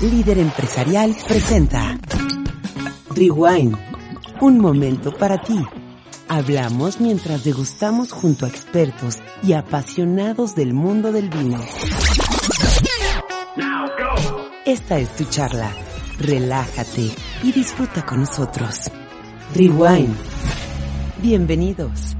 Líder empresarial presenta Rewind. Un momento para ti. Hablamos mientras degustamos junto a expertos y apasionados del mundo del vino. Esta es tu charla. Relájate y disfruta con nosotros. Rewind. Bienvenidos.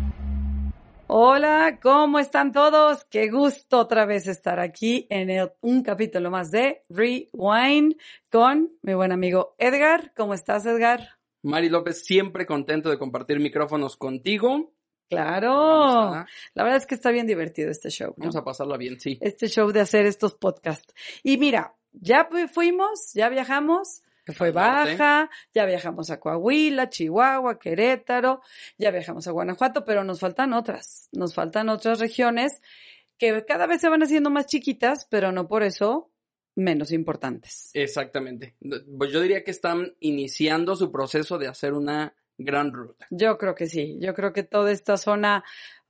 Hola, ¿cómo están todos? Qué gusto otra vez estar aquí en el- un capítulo más de Rewind con mi buen amigo Edgar. ¿Cómo estás, Edgar? Mari López, siempre contento de compartir micrófonos contigo. Claro. A, La verdad es que está bien divertido este show. ¿no? vamos a pasarla bien, sí. Este show de hacer estos podcasts. Y mira, ya fu- fuimos, ya viajamos, que fue. Baja, ya viajamos a Coahuila, Chihuahua, Querétaro, ya viajamos a Guanajuato, pero nos faltan otras, nos faltan otras regiones que cada vez se van haciendo más chiquitas, pero no por eso menos importantes. Exactamente. Pues yo diría que están iniciando su proceso de hacer una gran ruta. Yo creo que sí, yo creo que toda esta zona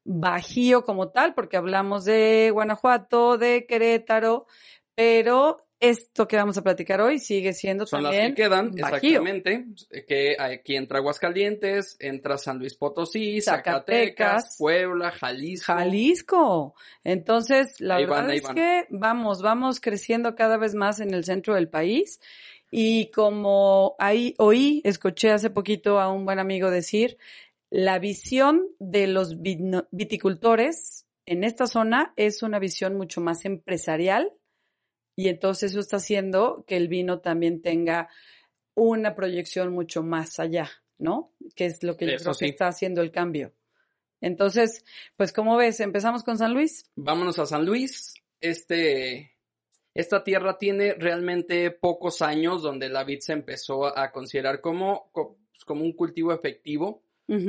bajío como tal, porque hablamos de Guanajuato, de Querétaro, pero esto que vamos a platicar hoy sigue siendo Son las también que quedan, bajío. exactamente. Que aquí entra Aguascalientes, entra San Luis Potosí, Zacatecas, Zacatecas, Puebla, Jalisco. Jalisco. Entonces, la Ahí verdad van, es van. que vamos, vamos creciendo cada vez más en el centro del país. Y como ahí oí, escuché hace poquito a un buen amigo decir, la visión de los viticultores en esta zona es una visión mucho más empresarial y entonces eso está haciendo que el vino también tenga una proyección mucho más allá, ¿no? Que es lo que yo creo que está haciendo el cambio. Entonces, pues como ves, empezamos con San Luis. Vámonos a San Luis. Este, esta tierra tiene realmente pocos años donde la vid se empezó a considerar como, co- como un cultivo efectivo.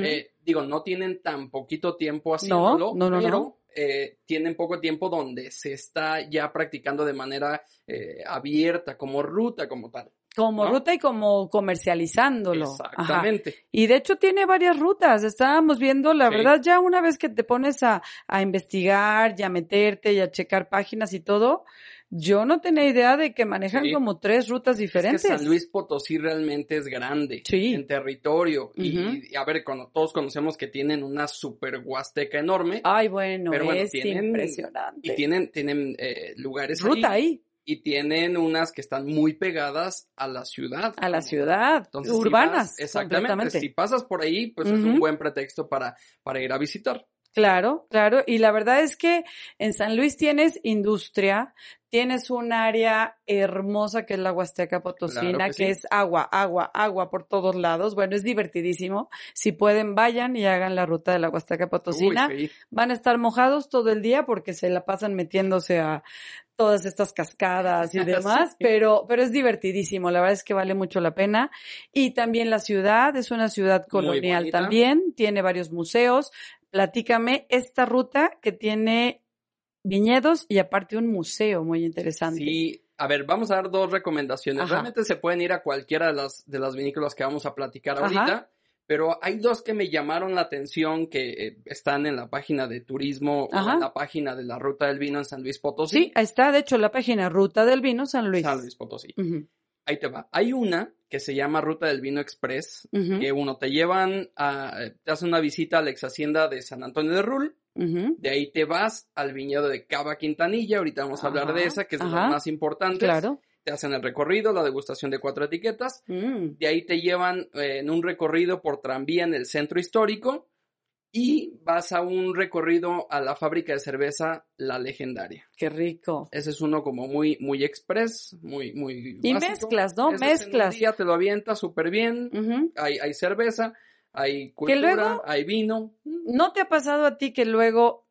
Eh, digo, no tienen tan poquito tiempo haciéndolo, no, no, pero no. Eh, tienen poco tiempo donde se está ya practicando de manera eh, abierta, como ruta, como tal. como ¿no? ruta y como comercializándolo. Ajá. Exactamente. Y de hecho tiene varias rutas. Estábamos viendo, la Sí. verdad, ya una vez que te pones a, a investigar y a meterte y a checar páginas y todo, yo no tenía idea de que manejan Sí. como tres rutas Es que diferentes. San Luis Potosí realmente es grande Sí. en territorio. y, Ujú. y, a ver, cuando todos conocemos que tienen una super huasteca enorme. Ay, bueno, Pero bueno, es tienen- impresionante. Y tienen, tienen eh, lugares ruta ahí, ahí, Y tienen unas que están muy pegadas a la ciudad. a la ciudad, Entonces, si urbanas, vas- exactamente. Si pasas por ahí, pues es un buen pretexto para, para ir a visitar. Claro, claro. Y la verdad es que en San Luis tienes industria, tienes un área hermosa que es la Huasteca Potosina, Claro que, que sí. es agua, agua, agua por todos lados. Bueno, es divertidísimo. Si pueden, vayan y hagan la ruta de la Huasteca Potosina. Uy. Van a estar mojados todo el día porque se la pasan metiéndose a todas estas cascadas y demás, Sí. pero, pero es divertidísimo. La verdad es que vale mucho la pena. Y también la ciudad, es una ciudad colonial también, tiene varios museos. Platícame esta ruta que tiene viñedos y aparte un museo muy interesante. Sí, a ver, vamos a dar dos recomendaciones. Ajá. Realmente se pueden ir a cualquiera de las, de las vinícolas que vamos a platicar Ajá. ahorita, pero hay dos que me llamaron la atención que eh, están en la página de turismo o en la página de la Ruta del Vino en San Luis Potosí. Sí, está, de hecho, la página Ruta del Vino San Luis. San Luis Potosí. Ahí te va. Hay una que se llama Ruta del Vino Express, que uno te llevan a, eh, te hacen una visita a la ex hacienda de San Antonio de Rul, de ahí te vas al viñedo de Cava Quintanilla, ahorita vamos a hablar Ajá, de esa, que es de las más importantes. Claro. Te hacen el recorrido, la degustación de cuatro etiquetas, Mm. de ahí te llevan eh, en un recorrido por tranvía en el centro histórico y vas a un recorrido a la fábrica de cerveza La Legendaria. Qué rico. Ese es uno como muy, muy express, muy, muy Y básico. mezclas, ¿no? Ese es en Mezclas. día, te lo avientas súper bien. Hay, hay cerveza, hay cultura, luego- hay vino. ¿No te ha pasado a ti que luego,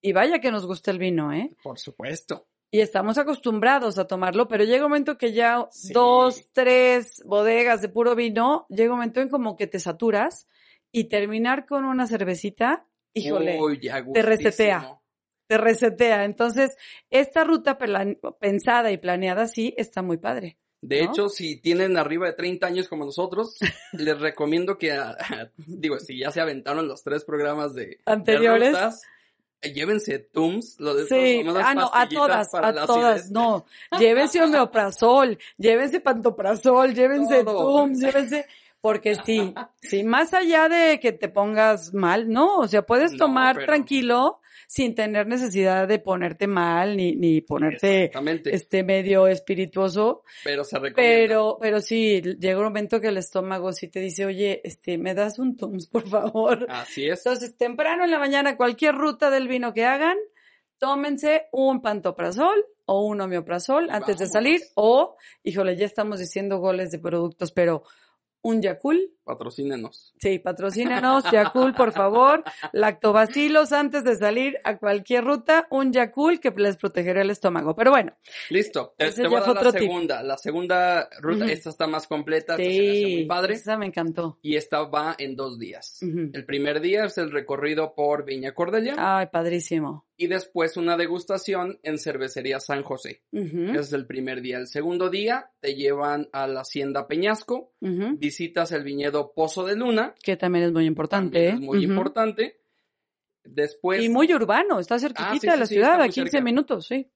y vaya que nos gusta el vino, ¿eh? Por supuesto. y estamos acostumbrados a tomarlo, pero llega un momento que ya Sí. dos, tres bodegas de puro vino, llega un momento en como que te saturas y terminar con una cervecita, híjole, Uy, te resetea. te resetea. Entonces, esta ruta pensada y planeada sí está muy padre. De ¿no? hecho, si tienen arriba de 30 años como nosotros, les recomiendo que, ah, digo, si ya se aventaron los tres programas de, de Anteriores. rutas, llévense Tums, lo de Sí, ah, no, a todas, a todas, acidez. no. Llévense omeprazol, llévense pantoprazol, llévense Todo. Tums, llévense, porque sí, sí, más allá de que te pongas mal, no, o sea, puedes No, tomar pero- tranquilo sin tener necesidad de ponerte mal ni, ni ponerte este medio espirituoso, pero se recomienda. pero, pero sí, llega un momento que el estómago sí te dice, oye, este, me das un Tums, por favor. Así es. Entonces, temprano en la mañana, cualquier ruta del vino que hagan, tómense un pantoprazol o un homeoprazol antes de salir o, híjole, ya estamos diciendo goles de productos, pero un Yakul, Patrocínenos. sí, patrocínenos, Yakul, por favor, lactobacilos antes de salir a cualquier ruta, un Yakul que les protegerá el estómago. Pero bueno, Listo. Te, voy a dar la tip. segunda. La segunda ruta, esta está más completa, esta se me muy sí, padre. esa me encantó. Y esta va en dos días. El primer día es el recorrido por Viña Cordelia Ay, padrísimo. y después una degustación en Cervecería San José. Ese es el primer día. El segundo día te llevan a la Hacienda Peñasco, visitas el viñedo Pozo de Luna, Que también es muy importante. también ¿eh? es muy importante. Después Y muy urbano, está cerquita Ah, sí, de la sí, ciudad, a muy 15 cerca. minutos, sí.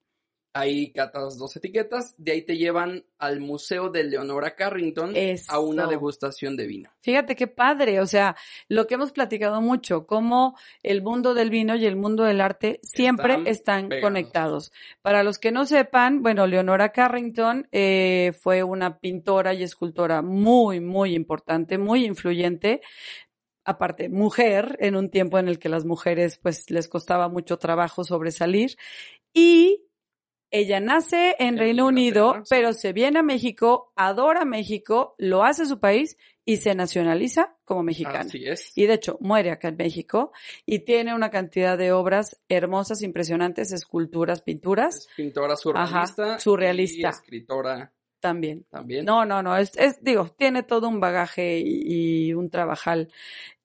Ahí catas dos etiquetas, de ahí te llevan al Museo de Leonora Carrington a una degustación de vino. Fíjate qué padre, o sea, lo que hemos platicado mucho, cómo el mundo del vino y el mundo del arte siempre Están conectados. Para los que no sepan, bueno, Leonora Carrington eh, fue una pintora y escultora muy, muy importante, muy influyente. Aparte, mujer, en un tiempo en el que las mujeres pues les costaba mucho trabajo sobresalir. Y ella nace en En Reino Unido, pero se viene a México, adora México, lo hace su país y se nacionaliza como mexicana. Así es. Y de hecho, muere acá en México y tiene una cantidad de obras hermosas, impresionantes, esculturas, pinturas Es pintora surrealista. Ajá, surrealista. Y escritora también. también. No, no, no, es, es, digo, tiene todo un bagaje y, y un trabajal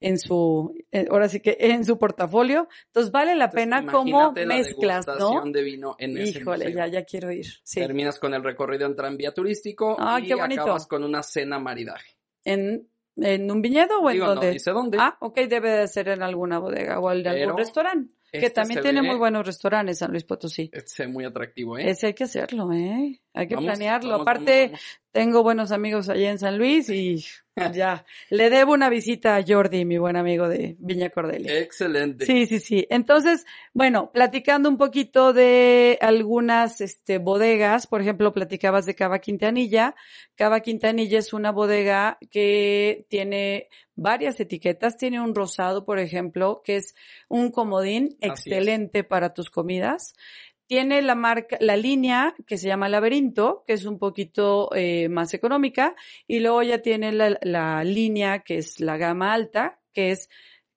en su, eh, ahora sí que en su portafolio. Entonces vale la Entonces, pena imagínate la mezclas, ¿no? de vino en ese Híjole, museo. ya, ya quiero ir. Sí. Terminas con el recorrido en tranvía turístico Ay, y qué bonito. acabas con una cena maridaje. ¿En, en un viñedo o en Digo, no dónde? dice dónde. Ah, ok, debe de ser en alguna bodega o en Pero algún restaurante. Que este también se tiene ve- muy buenos restaurantes San Luis Potosí. Este muy atractivo, ¿eh? Ese hay que hacerlo, ¿eh? Hay que Vamos, planearlo. vamos, Aparte, vamos, tengo buenos amigos allá en San Luis y ya. Le debo una visita a Jordi, mi buen amigo de Viña Cordelia. Excelente. Sí, sí, sí. Entonces, bueno, platicando un poquito de algunas este, bodegas, por ejemplo, platicabas de Cava Quintanilla. Cava Quintanilla es una bodega que tiene varias etiquetas. Tiene un rosado, por ejemplo, que es un comodín excelente para tus comidas. Tiene la marca, la línea que se llama Laberinto, que es un poquito eh, más económica, y luego ya tiene la, la línea que es la gama alta, que es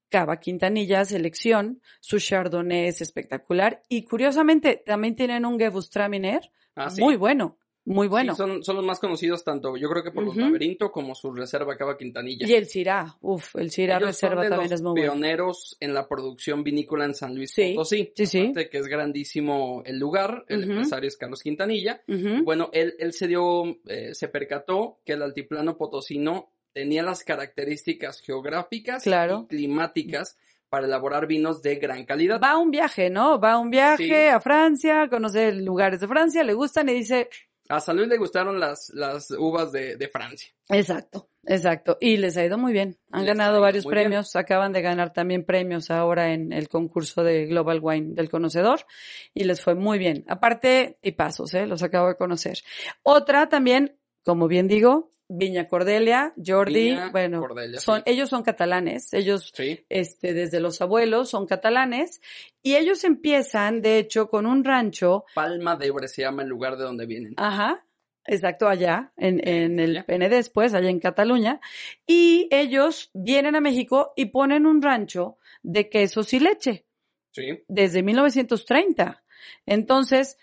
Cava Quintanilla Selección, su Chardonnay es espectacular y curiosamente también tienen un Gewürztraminer Ah, sí. muy bueno, muy bueno. Sí, son, son los más conocidos tanto, yo creo que por los laberinto como su reserva Cava Quintanilla. Y el Syrah, uff, el Syrah Ellos son Reserva de también los es muy bueno. pioneros en la producción vinícola en San Luis Sí, Potosí. sí, sí. Que es grandísimo el lugar, el empresario es Carlos Quintanilla. Bueno, él, él se dio, eh, se percató que el altiplano potosino tenía las características geográficas Claro. y climáticas para elaborar vinos de gran calidad. Va a un viaje, ¿no? Va a un viaje Sí. a Francia, conoce lugares de Francia, le gustan y dice, A San Luis le gustaron las, las uvas de, de Francia. exacto, exacto. Y les ha ido muy bien. Han Les ganado varios bien. premios, acaban de ganar también premios ahora en el concurso de Global Wine del conocedor y les fue muy bien. Aparte, y pasos, ¿eh? Los acabo de conocer. Otra también, como bien digo, Viña Cordelia, Jordi, Viña bueno, Cordelia, son, sí. ellos son catalanes, ellos Sí. este, desde los abuelos son catalanes y ellos empiezan, de hecho, con un rancho Palma de Ebre se llama el lugar de donde vienen. Ajá, exacto, allá, en, en el. PND después, allá en Cataluña. Y ellos vienen a México y ponen un rancho de quesos y leche Sí. desde 1930. Entonces,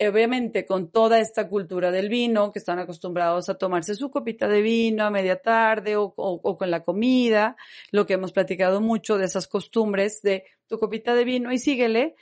obviamente con toda esta cultura del vino, que están acostumbrados a tomarse su copita de vino a media tarde o, o- o con la comida, lo que hemos platicado mucho de esas costumbres de tu copita de vino y síguele.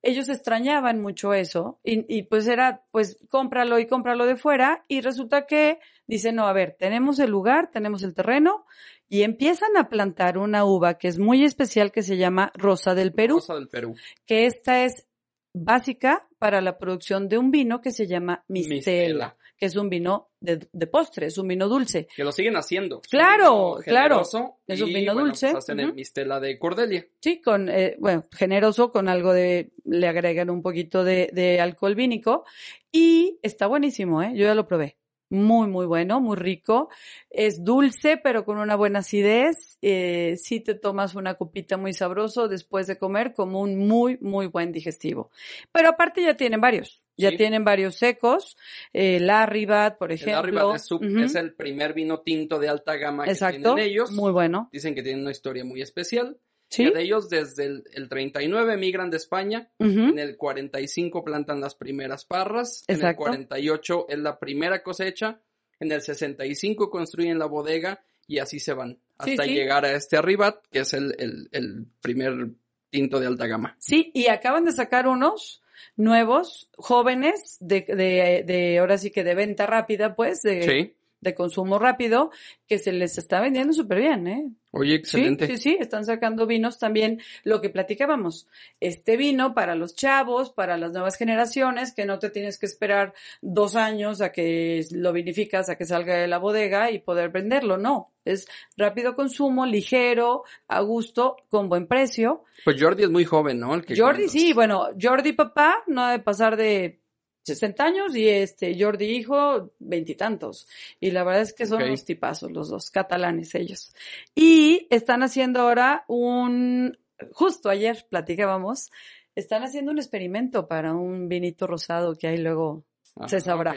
Ellos extrañaban mucho eso y, y pues era, pues cómpralo y cómpralo de fuera y resulta que dicen, no, a ver, tenemos el lugar, tenemos el terreno y empiezan a plantar una uva que es muy especial que se llama Rosa del Perú Rosa del Perú. que esta es básica para la producción de un vino que se llama Mistela, Mistela. que es un vino de, de postre, es un vino dulce. Que lo siguen haciendo. Claro, claro. Es un vino bueno, dulce. pues hacen el. Mistela de Cordelia. Sí, con, eh, bueno, generoso, con algo de, le agregan un poquito de, de alcohol vínico y está buenísimo, ¿eh? Yo ya lo probé. Muy, muy bueno, muy rico. Es dulce, pero con una buena acidez. Eh, si te tomas una copita muy sabroso después de comer, como un muy, muy buen digestivo. Pero aparte ya tienen varios. Ya Sí. tienen varios secos. Eh, Larribat, por El ejemplo. Arribat es, el primer vino tinto de alta gama que Exacto. tienen ellos. Muy bueno. Dicen que tienen una historia muy especial. Sí. Que de ellos desde el, el 39 emigran de España. En el 45 plantan las primeras parras. En el Exacto. 48 es la primera cosecha. En el 65 construyen la bodega y así se van. Sí, Hasta sí. llegar a este Arribat, que es el, el- el primer tinto de alta gama. Sí, y acaban de sacar unos nuevos, jóvenes, de, de, de ahora sí que de venta rápida, pues, de, Sí. De consumo rápido, que se les está vendiendo súper bien, ¿eh? Oye, excelente. Sí, sí, sí, están sacando vinos también, lo que platicábamos. Este vino para los chavos, para las nuevas generaciones, que no te tienes que esperar dos años a que lo vinificas, a que salga de la bodega y poder venderlo, no. Es rápido consumo, ligero, a gusto, con buen precio. Pues Jordi es muy joven, ¿no? El que Jordi, sí, bueno, Jordi papá no ha de pasar de 60 años y este Jordi hijo veintitantos. Y, la verdad es que son Ok. unos tipazos los dos, catalanes ellos. Y están haciendo ahora un, justo ayer platicábamos, están haciendo un experimento para un vinito rosado que ahí luego Ah, se sabrá.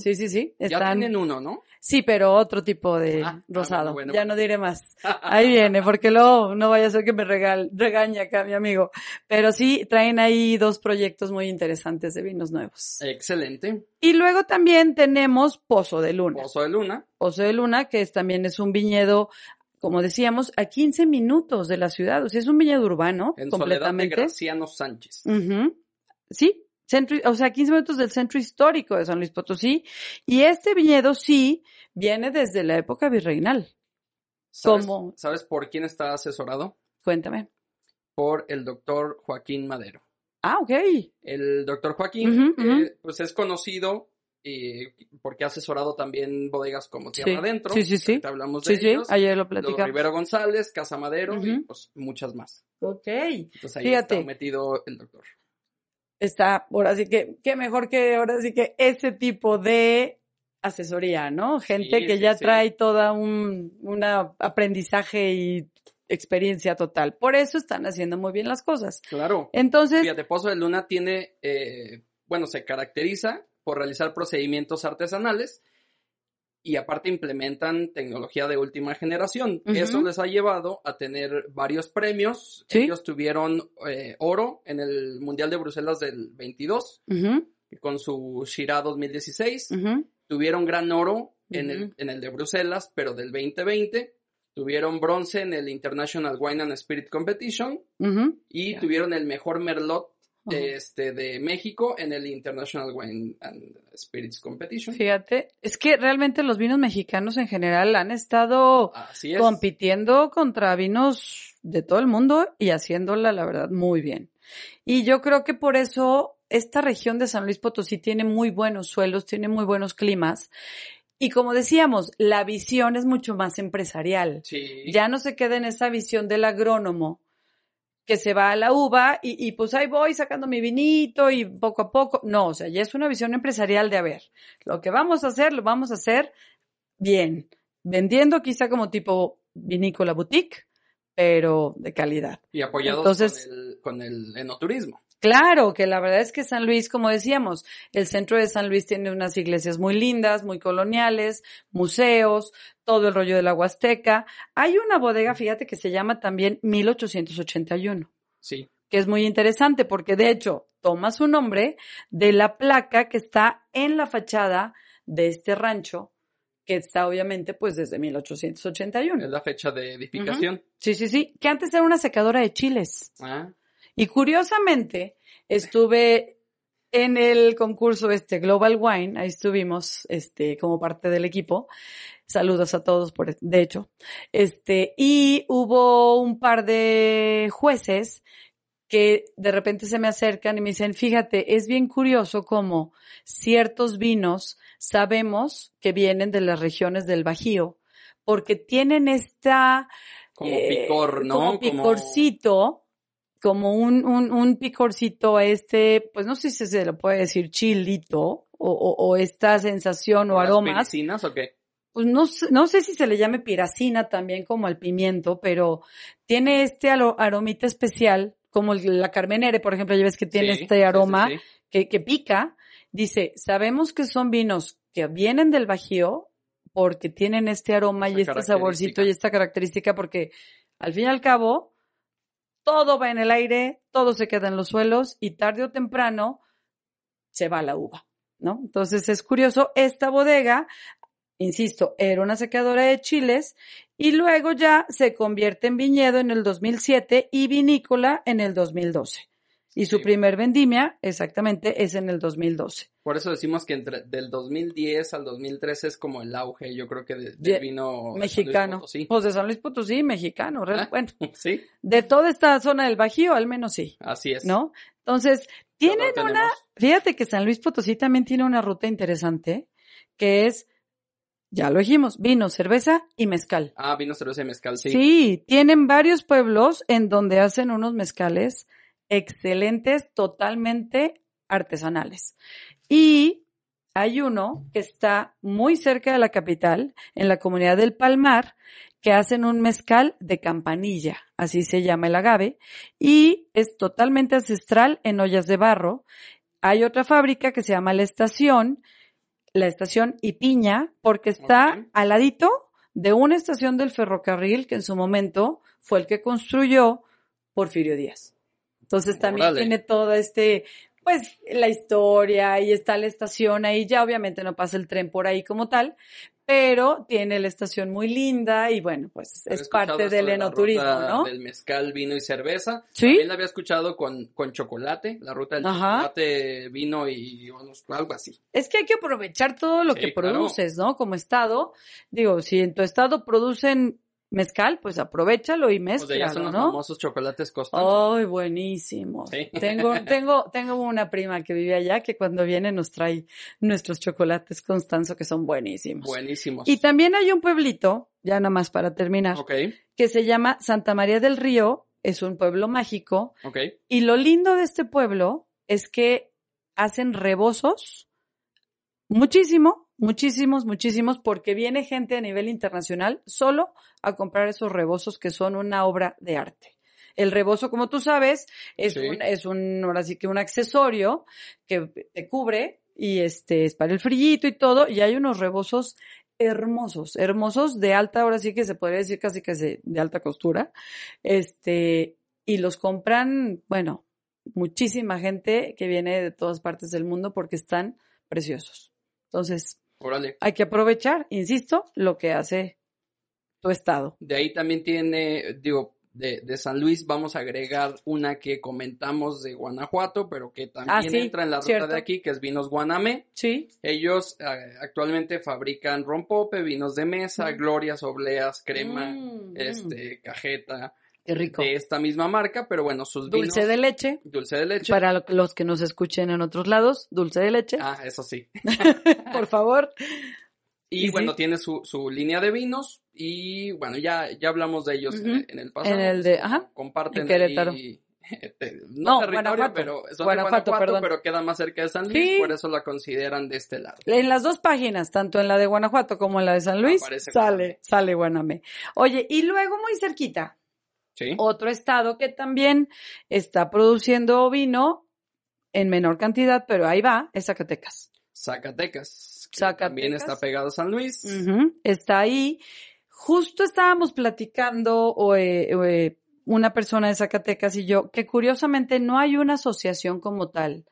Sí, sí, sí. Ya tienen uno, ¿no? sí, pero otro tipo de Ah, ah, rosado. bueno, bueno, ya bueno. no diré más. Ahí viene, porque luego no vaya a ser que me regal, regañe acá mi amigo. Pero sí, traen ahí dos proyectos muy interesantes de vinos nuevos. Excelente. Y luego también tenemos Pozo de Luna. Pozo de Luna. Pozo de Luna, que es, también es un viñedo, como decíamos, a 15 minutos de la ciudad. O sea, es un viñedo urbano, En Soledad de completamente. Graciano Sánchez. Sí, centro, o sea, 15 minutos del centro histórico de San Luis Potosí. Y este viñedo sí viene desde la época virreinal. ¿Sabes, ¿Cómo? ¿Sabes por quién está asesorado? Cuéntame. Por el doctor Joaquín Madero. Ah, ok. El doctor Joaquín, eh, pues es conocido eh, porque ha asesorado también bodegas como Tierra Sí. Adentro. Sí, sí, sí. Ahorita hablamos de Sí, sí, ellos. ayer lo platicamos. Rivero González, Casa Madero y pues muchas más. Ok. Entonces ahí Fíjate. está metido el doctor. Está, ahora sí que, qué mejor que ahora sí que ese tipo de asesoría, ¿no? Gente Sí, que sí, ya sí. trae toda un una aprendizaje y experiencia total. Por eso están haciendo muy bien las cosas. Claro. Entonces, Fíjate, Pozo de Luna tiene, eh, bueno, se caracteriza por realizar procedimientos artesanales y aparte implementan tecnología de última generación. Eso les ha llevado a tener varios premios. Sí. Ellos tuvieron eh, oro en el Mundial de Bruselas del 22 ujú, con su Shira 2016. ujú, Tuvieron gran oro en, el, en el de Bruselas, pero del 2020. Tuvieron bronce en el International Wine and Spirit Competition y tuvieron el mejor merlot Este, de México en el International Wine and Spirits Competition. Fíjate, es que realmente los vinos mexicanos en general han estado Así es. compitiendo contra vinos de todo el mundo y haciéndola, la verdad, muy bien. Y yo creo que por eso esta región de San Luis Potosí tiene muy buenos suelos, tiene muy buenos climas. Y como decíamos, la visión es mucho más empresarial. Sí. Ya no se queda en esa visión del agrónomo que se va a la uva y, y pues ahí voy sacando mi vinito y poco a poco. No, o sea, ya es una visión empresarial de, a ver, lo que vamos a hacer, lo vamos a hacer bien, vendiendo quizá como tipo vinícola boutique, pero de calidad. Y apoyados Entonces- con, el, con el enoturismo. Claro, que la verdad es que San Luis, como decíamos, el centro de San Luis tiene unas iglesias muy lindas, muy coloniales, museos, todo el rollo de la Huasteca. Hay una bodega, fíjate, que se llama también 1881, Sí. que es muy interesante porque de hecho toma su nombre de la placa que está en la fachada de este rancho, que está obviamente pues desde 1881. Es la fecha de edificación. Sí, sí, sí, que antes era una secadora de chiles. Ah, Y curiosamente, estuve en el concurso este Global Wine, ahí estuvimos, este, como parte del equipo. Saludos a todos por, de hecho. Este, y hubo un par de jueces que de repente se me acercan y me dicen, fíjate, es bien curioso cómo ciertos vinos sabemos que vienen de las regiones del Bajío, porque tienen esta, como eh, picor, ¿no? Como picorcito, como un, un, un picorcito este, pues no sé si se le puede decir chilito o, o, o esta sensación o ¿Las aromas. piricinas o qué? Pues no, sé- no sé si se le llame piracina también como al pimiento, pero tiene este aromita especial, como la carmenere, por ejemplo, ya ves que tiene Sí, este sí, aroma sí. Que, que pica. Dice, sabemos que son vinos que vienen del Bajío porque tienen este aroma y este saborcito y esta característica porque al fin y al cabo todo va en el aire, todo se queda en los suelos y tarde o temprano se va la uva, ¿no? Entonces es curioso, esta bodega, insisto, era una secadora de chiles y luego ya se convierte en viñedo en el 2007 y vinícola en el 2012. Y su Sí. primer vendimia, exactamente, es en el 2012. Por eso decimos que entre del 2010 al 2013 es como el auge, yo creo que de- del vino de San Luis Mexicano. Potosí. Pues de San Luis Potosí, mexicano. Ah. Bueno, Sí, de toda esta zona del Bajío, al menos sí, así es. ¿no? Entonces, ¿Qué otro tienen una, fíjate que San Luis Potosí también tiene una ruta interesante, que es, ya lo dijimos, vino, cerveza y mezcal. Ah, vino, cerveza y mezcal, sí. Sí. tienen varios pueblos en donde hacen unos mezcales excelentes, totalmente artesanales. Y hay uno que está muy cerca de la capital, en la comunidad del Palmar, que hacen un mezcal de campanilla, así se llama el agave, y es totalmente ancestral en ollas de barro. Hay otra fábrica que se llama La Estación, la estación Ipiña, porque está Ok. al ladito de una estación del ferrocarril que en su momento fue el que construyó Porfirio Díaz. Entonces también Órale. tiene todo este, pues la historia y está la estación ahí, ya obviamente no pasa el tren por ahí como tal, pero tiene la estación muy linda y bueno, pues Había es parte del enoturismo, ¿no? Del mezcal, vino y cerveza. Sí. También la había escuchado con, con chocolate, la ruta del Ajá. chocolate, vino y algo así. Es que hay que aprovechar todo lo Sí, que claro. produces, ¿no? Como estado. Digo, si en tu estado producen mezcal, pues aprovechalo y Pues de allá son mezclalo, los ¿no? famosos chocolates Constanza. Ay, buenísimo. Sí. Tengo, tengo, tengo una prima que vive allá que cuando viene nos trae nuestros chocolates Constanzo que son buenísimos. Buenísimos. Y también hay un pueblito, ya nada más para terminar, que se llama Santa María del Río. Es un pueblo mágico. ok. Y lo lindo de este pueblo es que hacen rebozos muchísimo, muchísimos, muchísimos, porque viene gente a nivel internacional solo a comprar esos rebozos que son una obra de arte. El rebozo, como tú sabes, es Sí. un, es un, ahora sí que un accesorio que te cubre y este es para el frillito y todo, y hay unos rebozos hermosos, hermosos de alta, ahora sí que se podría decir casi que de, de alta costura, este, y los compran, bueno, muchísima gente que viene de todas partes del mundo porque están preciosos. Entonces, Órale. hay que aprovechar, insisto, lo que hace tu estado. De ahí también tiene, digo, de, de San Luis vamos a agregar una que comentamos de Guanajuato, pero que también Ah, sí, entra en la ruta cierto. de aquí, que es Vinos Guanamé. Sí, Ellos eh, actualmente fabrican rompope, vinos de mesa, Mm. glorias, obleas, crema, Mm, mm. este, cajeta, qué rico. de esta misma marca, pero bueno, sus vinos. Dulce de leche. Dulce de leche. Para lo- los que nos escuchen en otros lados, dulce de leche, Ah, eso sí. por favor. Y, bueno, sí. tiene su, su línea de vinos y bueno, ya, ya hablamos de ellos en, Ujú. en el pasado. En el de- ajá, Comparten en Querétaro. ahí, este, no, No, territorio, Guanajuato. pero son Guanajuato, de Guanajuato, perdón. pero queda más cerca de San Luis, Sí. por eso la consideran de este lado. En las dos páginas, tanto en la de Guanajuato como en la de San Luis, Aparece sale, sale Guanamé. Oye, y luego muy cerquita, ¿Sí? otro estado que también está produciendo vino en menor cantidad, pero ahí va, es Zacatecas. Zacatecas. También está pegado a San Luis. Está ahí. Justo estábamos platicando o, eh, o, eh, una persona de Zacatecas y yo, que curiosamente no hay una asociación como tal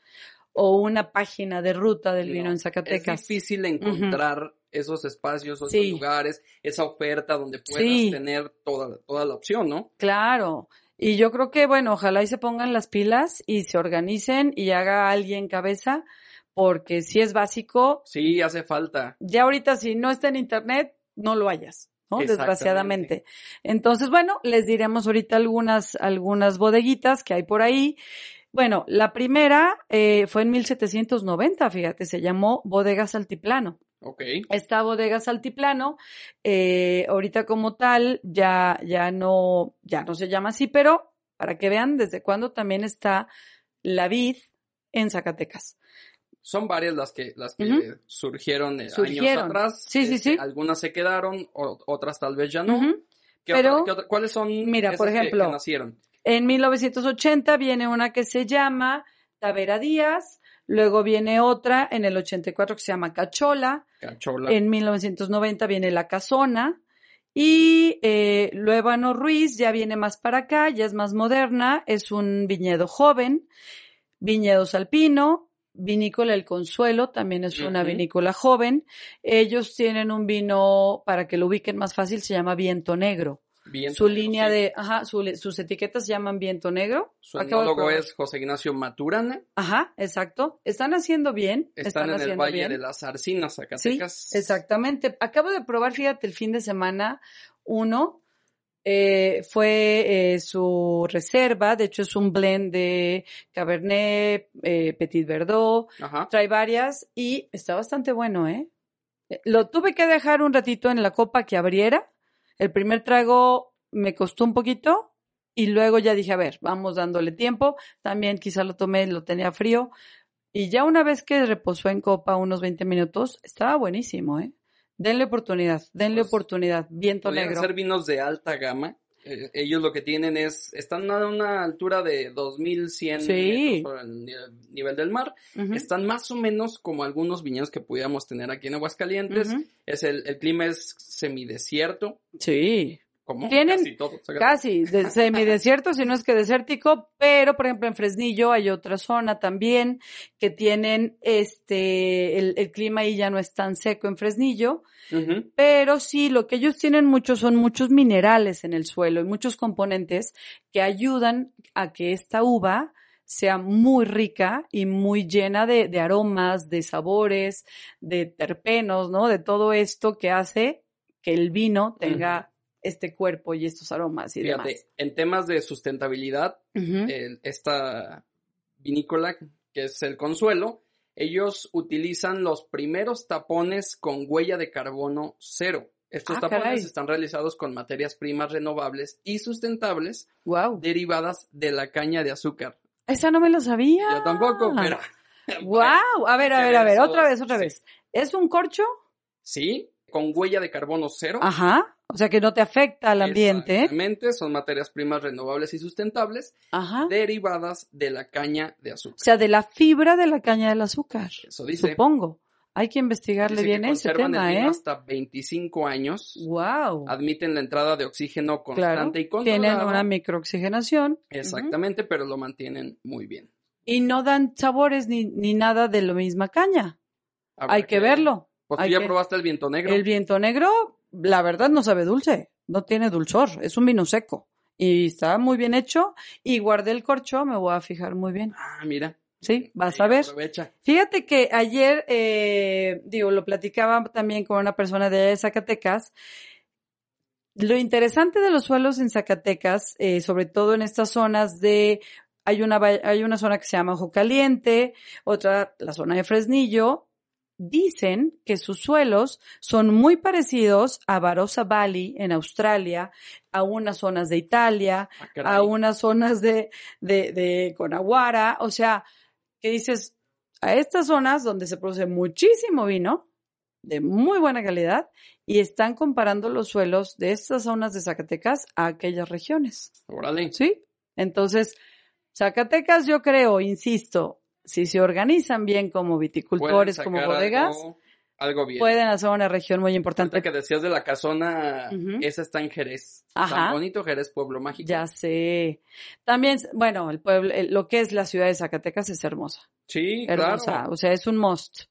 o una página de ruta del vino No, en Zacatecas. Es difícil encontrar esos espacios, esos Sí. lugares, esa oferta donde puedas Sí. tener toda, toda la opción, ¿no? Claro. Y yo creo que, bueno, ojalá y se pongan las pilas y se organicen y haga alguien cabeza, porque si es básico, Sí, hace falta. ya ahorita si no está en internet, no lo hayas, ¿no? Desgraciadamente. Entonces, bueno, les diremos ahorita algunas, algunas bodeguitas que hay por ahí. Bueno, la primera eh, fue en 1790, fíjate, se llamó Bodegas Altiplano. Ok. Esta bodega Saltiplano, eh, ahorita como tal, ya, ya no, ya no se llama así, pero para que vean desde cuándo también está la vid en Zacatecas. Son varias las que, las que surgieron, eh, Surgieron. años atrás. Sí, sí, Este, sí. Algunas se quedaron, o- otras tal vez ya no. Ujú. ¿Qué Pero- otra- qué otra- ¿Cuáles son Mira, por esas que- ejemplo, que nacieron? En 1980 viene una que se llama Tavera Díaz, luego viene otra en el 84 que se llama Cachola, Cachola. en 1990 viene La Casona y eh, Luébano Ruiz ya viene más para acá, ya es más moderna, es un viñedo joven, Viñedos Alpino, Vinícola El Consuelo, también es una vinícola joven. Ellos tienen un vino, para que lo ubiquen más fácil, se llama Viento Negro. Su línea sí. de, ajá, su- sus etiquetas se llaman Viento Negro. Su probar. es José Ignacio Maturana. Ajá, exacto. Están haciendo bien. Están, en el haciendo Valle bien. de las Arcinas, Sí, Zacatecas. exactamente. Acabo de probar, fíjate, el fin de semana uno. eh, fue eh, su reserva, de hecho es un blend de Cabernet, eh, Petit Verdot, Ajá. trae varias y está bastante bueno, ¿eh? Eh, Lo tuve que dejar un ratito en la copa que abriera. El primer trago me costó un poquito y luego ya dije, a ver, vamos dándole tiempo. También quizá lo tomé, lo tenía frío. Y ya una vez que reposó en copa unos 20 minutos, estaba buenísimo, ¿eh? Denle oportunidad, denle Pues, oportunidad. Viento negro. ser vinos de alta gama. Eh, ellos lo que tienen es, están a una altura de 2100 Sí. metros sobre el ni- nivel del mar. Están más o menos como algunos viñedos que pudiéramos tener aquí en Aguascalientes. Es el, el clima es semidesierto, Sí, como Tienen casi todo. Casi, de semidesierto, si no es que desértico, pero por ejemplo en Fresnillo hay otra zona también que tienen este, el, el clima ahí ya no es tan seco en Fresnillo, pero sí, lo que ellos tienen mucho son muchos minerales en el suelo y muchos componentes que ayudan a que esta uva sea muy rica y muy llena de, de aromas, de sabores, de terpenos, ¿no? De todo esto que hace que el vino tenga este cuerpo y estos aromas y Fíjate, en temas de sustentabilidad, demás. Esta vinícola, que es el Consuelo, ellos utilizan los primeros tapones con huella de carbono cero. Estos Ah, tapones caray. están realizados con materias primas renovables y sustentables Wow. derivadas de la caña de azúcar. Esa no me lo sabía. Yo tampoco, pero... Wow. A ver, a ver, a ver, otra vez, otra sí. vez. ¿Es un corcho? Sí, con huella de carbono cero. Ajá. O sea que no te afecta al ambiente. Exactamente, son materias primas renovables y sustentables Ajá. derivadas de la caña de O azúcar. sea, de la fibra de la caña del azúcar. Eso dice. Supongo. Hay que investigarle Dice bien que ese tema, el ¿eh? hasta 25 años. Wow. Admiten la entrada de oxígeno Claro. constante y controlada. Tienen una microoxigenación. Exactamente, pero lo mantienen muy bien. Y no dan sabores ni, ni nada de la misma caña. Habrá Hay que verlo. Pues tú ya que- probaste el viento negro. El viento negro, la verdad, no sabe dulce. No tiene dulzor. Es un vino seco. Y está muy bien hecho. Y guardé el corcho, me voy a fijar muy bien. Ah, mira. Sí, vas a ver. Aprovecha. Fíjate que ayer, eh, digo, lo platicaba también con una persona de Zacatecas. Lo interesante de los suelos en Zacatecas, eh, sobre todo en estas zonas de, hay una, hay una zona que se llama Ojo Caliente, otra, la zona de Fresnillo, dicen que sus suelos son muy parecidos a Barossa Valley en Australia, a unas zonas de Italia, Ah, a unas zonas de, de, de Conaguara, o sea, que dices, a estas zonas donde se produce muchísimo vino, de muy buena calidad, y están comparando los suelos de estas zonas de Zacatecas a aquellas regiones, Órale. ¿sí? Entonces, Zacatecas yo creo, insisto, si se organizan bien como viticultores, como bodegas, algo algo bien. pueden hacer una región muy importante. Que decías de la casona, esa está en Jerez. Ajá. Tan bonito Jerez, pueblo mágico. Ya sé. También, bueno, el pueblo, el- lo que es la ciudad de Zacatecas es hermosa. Sí, hermosa. claro. O sea, es un must.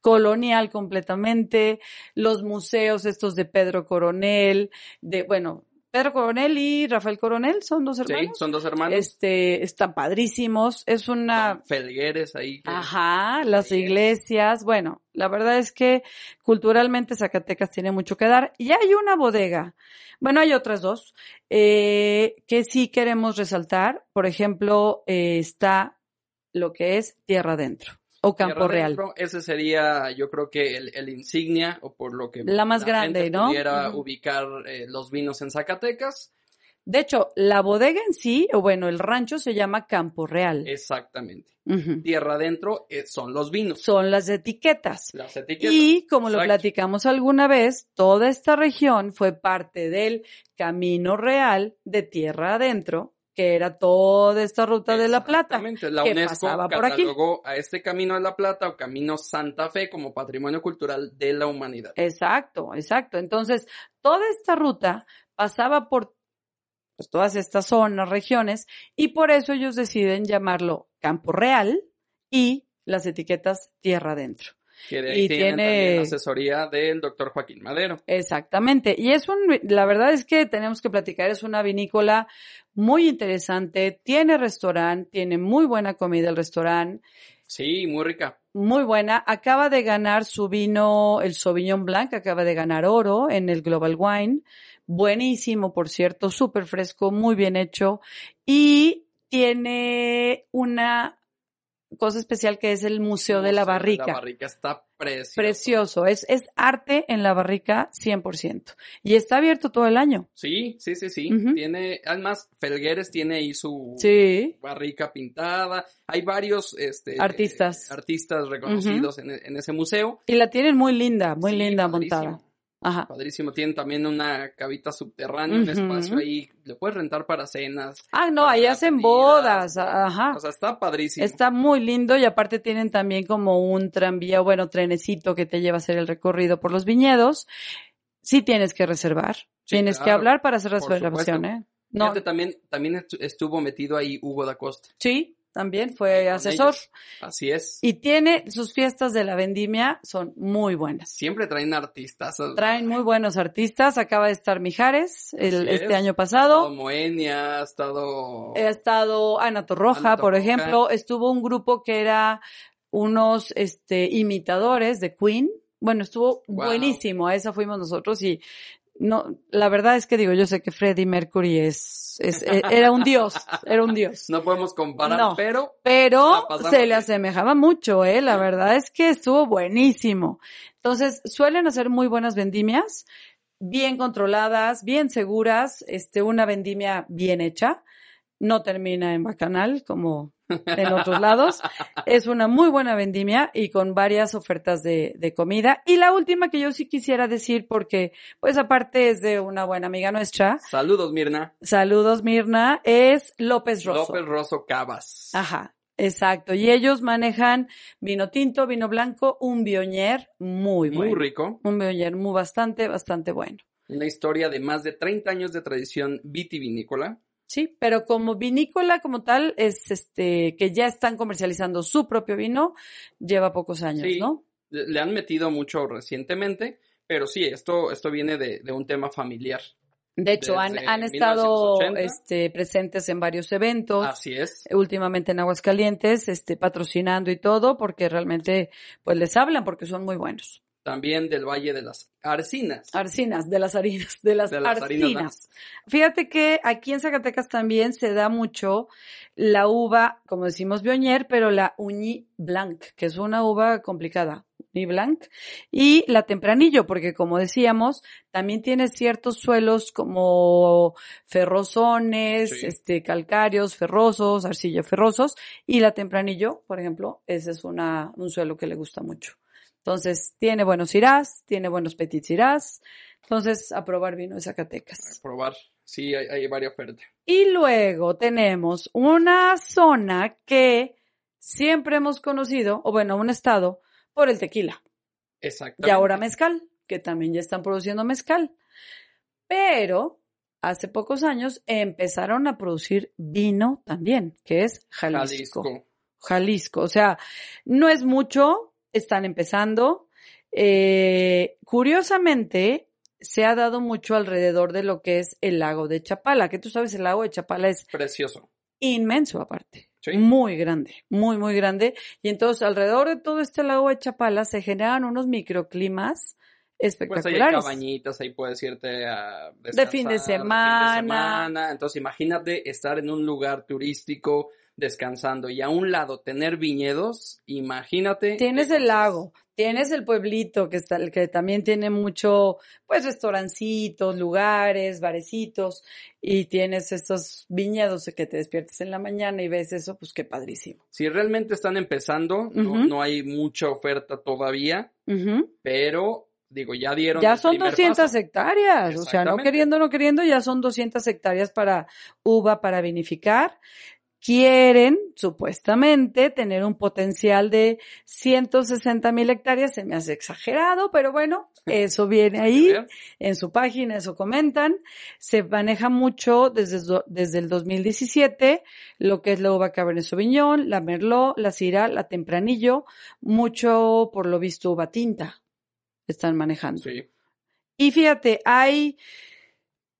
Colonial completamente. Los museos estos de Pedro Coronel, de, bueno, Pedro Coronel y Rafael Coronel son dos Sí, hermanos. son dos hermanos. Este, están padrísimos. Es una, Felgueres ahí. que- Ajá, las iglesias. Bueno, la verdad es que culturalmente Zacatecas tiene mucho que dar. Y hay una bodega. Bueno, hay otras dos eh, que sí queremos resaltar. Por ejemplo, eh, está lo que es Tierra Adentro o Campo Real. Ese sería, yo creo que el, el insignia, o por lo que La más grande, gente ¿no? pudiera ubicar eh, los vinos en Zacatecas. De hecho, la bodega en sí, o bueno, el rancho se llama Campo Real. Exactamente. Tierra adentro eh, son los vinos. Son las etiquetas. Las etiquetas. Y como lo platicamos alguna vez, toda esta región fue parte del Camino Real de Tierra Adentro, que era toda esta ruta de la Plata. Exactamente. La que UNESCO pasaba por aquí. catalogó a este Camino de la Plata o Camino Santa Fe como Patrimonio Cultural de la Humanidad. Exacto, exacto. Entonces, toda esta ruta pasaba por pues, todas estas zonas, regiones, y por eso ellos deciden llamarlo Campo Real y las etiquetas Tierra Adentro. Que de ahí Y tiene- asesoría del doctor Joaquín Madero. Exactamente. Y es un, la verdad es que tenemos que platicar, es una vinícola muy interesante, tiene restaurante, tiene muy buena comida el restaurante, Sí, muy rica. muy buena. Acaba de ganar su vino, el Sauvignon Blanc, acaba de ganar oro en el Global Wine. Buenísimo, por cierto, súper fresco, muy bien hecho. Y tiene una cosa especial que es el Museo de la Museo Barrica. La barrica está preciosa. Precioso, es, es arte en la barrica 100%. Y está abierto todo el año. Sí, sí, sí, sí. Ujú. Tiene, además, Felgueres tiene ahí su Sí. barrica pintada. Hay varios este, Artistas. eh, artistas reconocidos en, en ese museo. Y la tienen muy linda, muy Sí, linda padrísimo, montada. Ajá. Padrísimo. Tienen también una cavita subterránea, un espacio ahí. Le puedes rentar para cenas. Ah, no, ahí hacen bodas. Ajá. O sea, está padrísimo. Está muy lindo y aparte tienen también como un tranvía, bueno, trenecito que te lleva a hacer el recorrido por los viñedos. Sí tienes que reservar. Sí, tienes que hablar para hacer por reservación. ¿eh? No, Fíjate, también, también estu- estuvo metido ahí Hugo da Costa. sí, también fue asesor. ellos. Así es. Y tiene sus fiestas de la vendimia, son muy buenas. Siempre traen artistas. Traen muy buenos artistas. Acaba de estar Mijares el, este es. año Ha pasado. estado Moenia, ha estado... Ha estado Ana Torroja, Ana por ejemplo. Estuvo un grupo que era unos este, imitadores de Queen. Bueno, estuvo Wow. buenísimo. A esa fuimos nosotros y no, la verdad es que digo, yo sé que Freddie Mercury es, es, e- era un dios, era un dios. No podemos comparar, No. pero Pero se le asemejaba mucho, eh. La verdad es que estuvo buenísimo. Entonces, suelen hacer muy buenas vendimias, bien controladas, bien seguras, este, una vendimia bien hecha. No termina en bacanal como en otros lados. Es una muy buena vendimia y con varias ofertas de, de comida. Y la última que yo sí quisiera decir, porque, pues aparte es de una buena amiga nuestra, saludos Mirna. saludos Mirna, es López Rosso. López Rosso Cabas. Ajá, exacto. Y ellos manejan vino tinto, vino blanco, un bioñer muy Muy bueno. rico. Un bioñer muy bastante, bastante bueno. Una historia de más de 30 años de tradición vitivinícola. Sí, pero como vinícola como tal, es este, que ya están comercializando su propio vino, lleva pocos años, Sí. ¿no? Le le han metido mucho recientemente, pero sí, esto, esto viene de, de un tema familiar. De hecho, han, han estado 1980. este, presentes en varios eventos. Así es. últimamente en Aguascalientes, este, patrocinando y todo, porque realmente, pues les hablan porque son muy buenos. También del Valle de las Arcinas. Arcinas, de las harinas, de las, De las harinas, arcinas. Fíjate que aquí en Zacatecas también se da mucho la uva, como decimos Bioñer, pero la Uñi Blanc, que es una uva complicada. Uñi Blanc. Y la Tempranillo, porque como decíamos, también tiene ciertos suelos como ferrosones, Sí. este, calcáreos, ferrosos, arcillo ferrosos. Y la Tempranillo, por ejemplo, ese es una, un suelo que le gusta mucho. Entonces, tiene buenos irás, tiene buenos petit irás. Entonces, a probar vino de Zacatecas. Probar. Sí, hay, hay varias ofertas. Y luego tenemos una zona que siempre hemos conocido, o bueno, un estado, por el tequila. Exactamente. Y ahora mezcal, que también ya están produciendo mezcal. Pero hace pocos años empezaron a producir vino también, que es Jalisco. Jalisco. Jalisco. O sea, no es mucho, están empezando. Eh, curiosamente, se ha dado mucho alrededor de lo que es el lago de Chapala, que tú sabes, el lago de Chapala es Precioso. inmenso aparte. Sí. Muy grande, muy, muy grande. Y entonces alrededor de todo este lago de Chapala se generan unos microclimas Pues ahí hay espectaculares. cabañitas, ahí puedes irte a De fin de semana. semana. Entonces imagínate estar en un lugar turístico descansando y a un lado tener viñedos, imagínate. Tienes el lago, tienes el pueblito que está, que también tiene mucho, pues restaurancitos, lugares, barecitos, y tienes estos viñedos que te despiertas en la mañana y ves eso, pues qué padrísimo. Si realmente están empezando, no, no hay mucha oferta todavía, pero digo, ya dieron Ya el son primer 200 paso. hectáreas, o sea, no queriendo, no queriendo, ya son 200 hectáreas para uva para vinificar. Quieren, supuestamente, tener un potencial de 160 mil hectáreas, se me hace exagerado, pero bueno, eso viene ahí, en su página, eso comentan. Se maneja mucho desde, desde el 2017, lo que es la uva Cabernet Sauvignon, la Merlot, la Syrah, la Tempranillo, mucho, por lo visto, uva tinta están manejando. Sí. Y fíjate, hay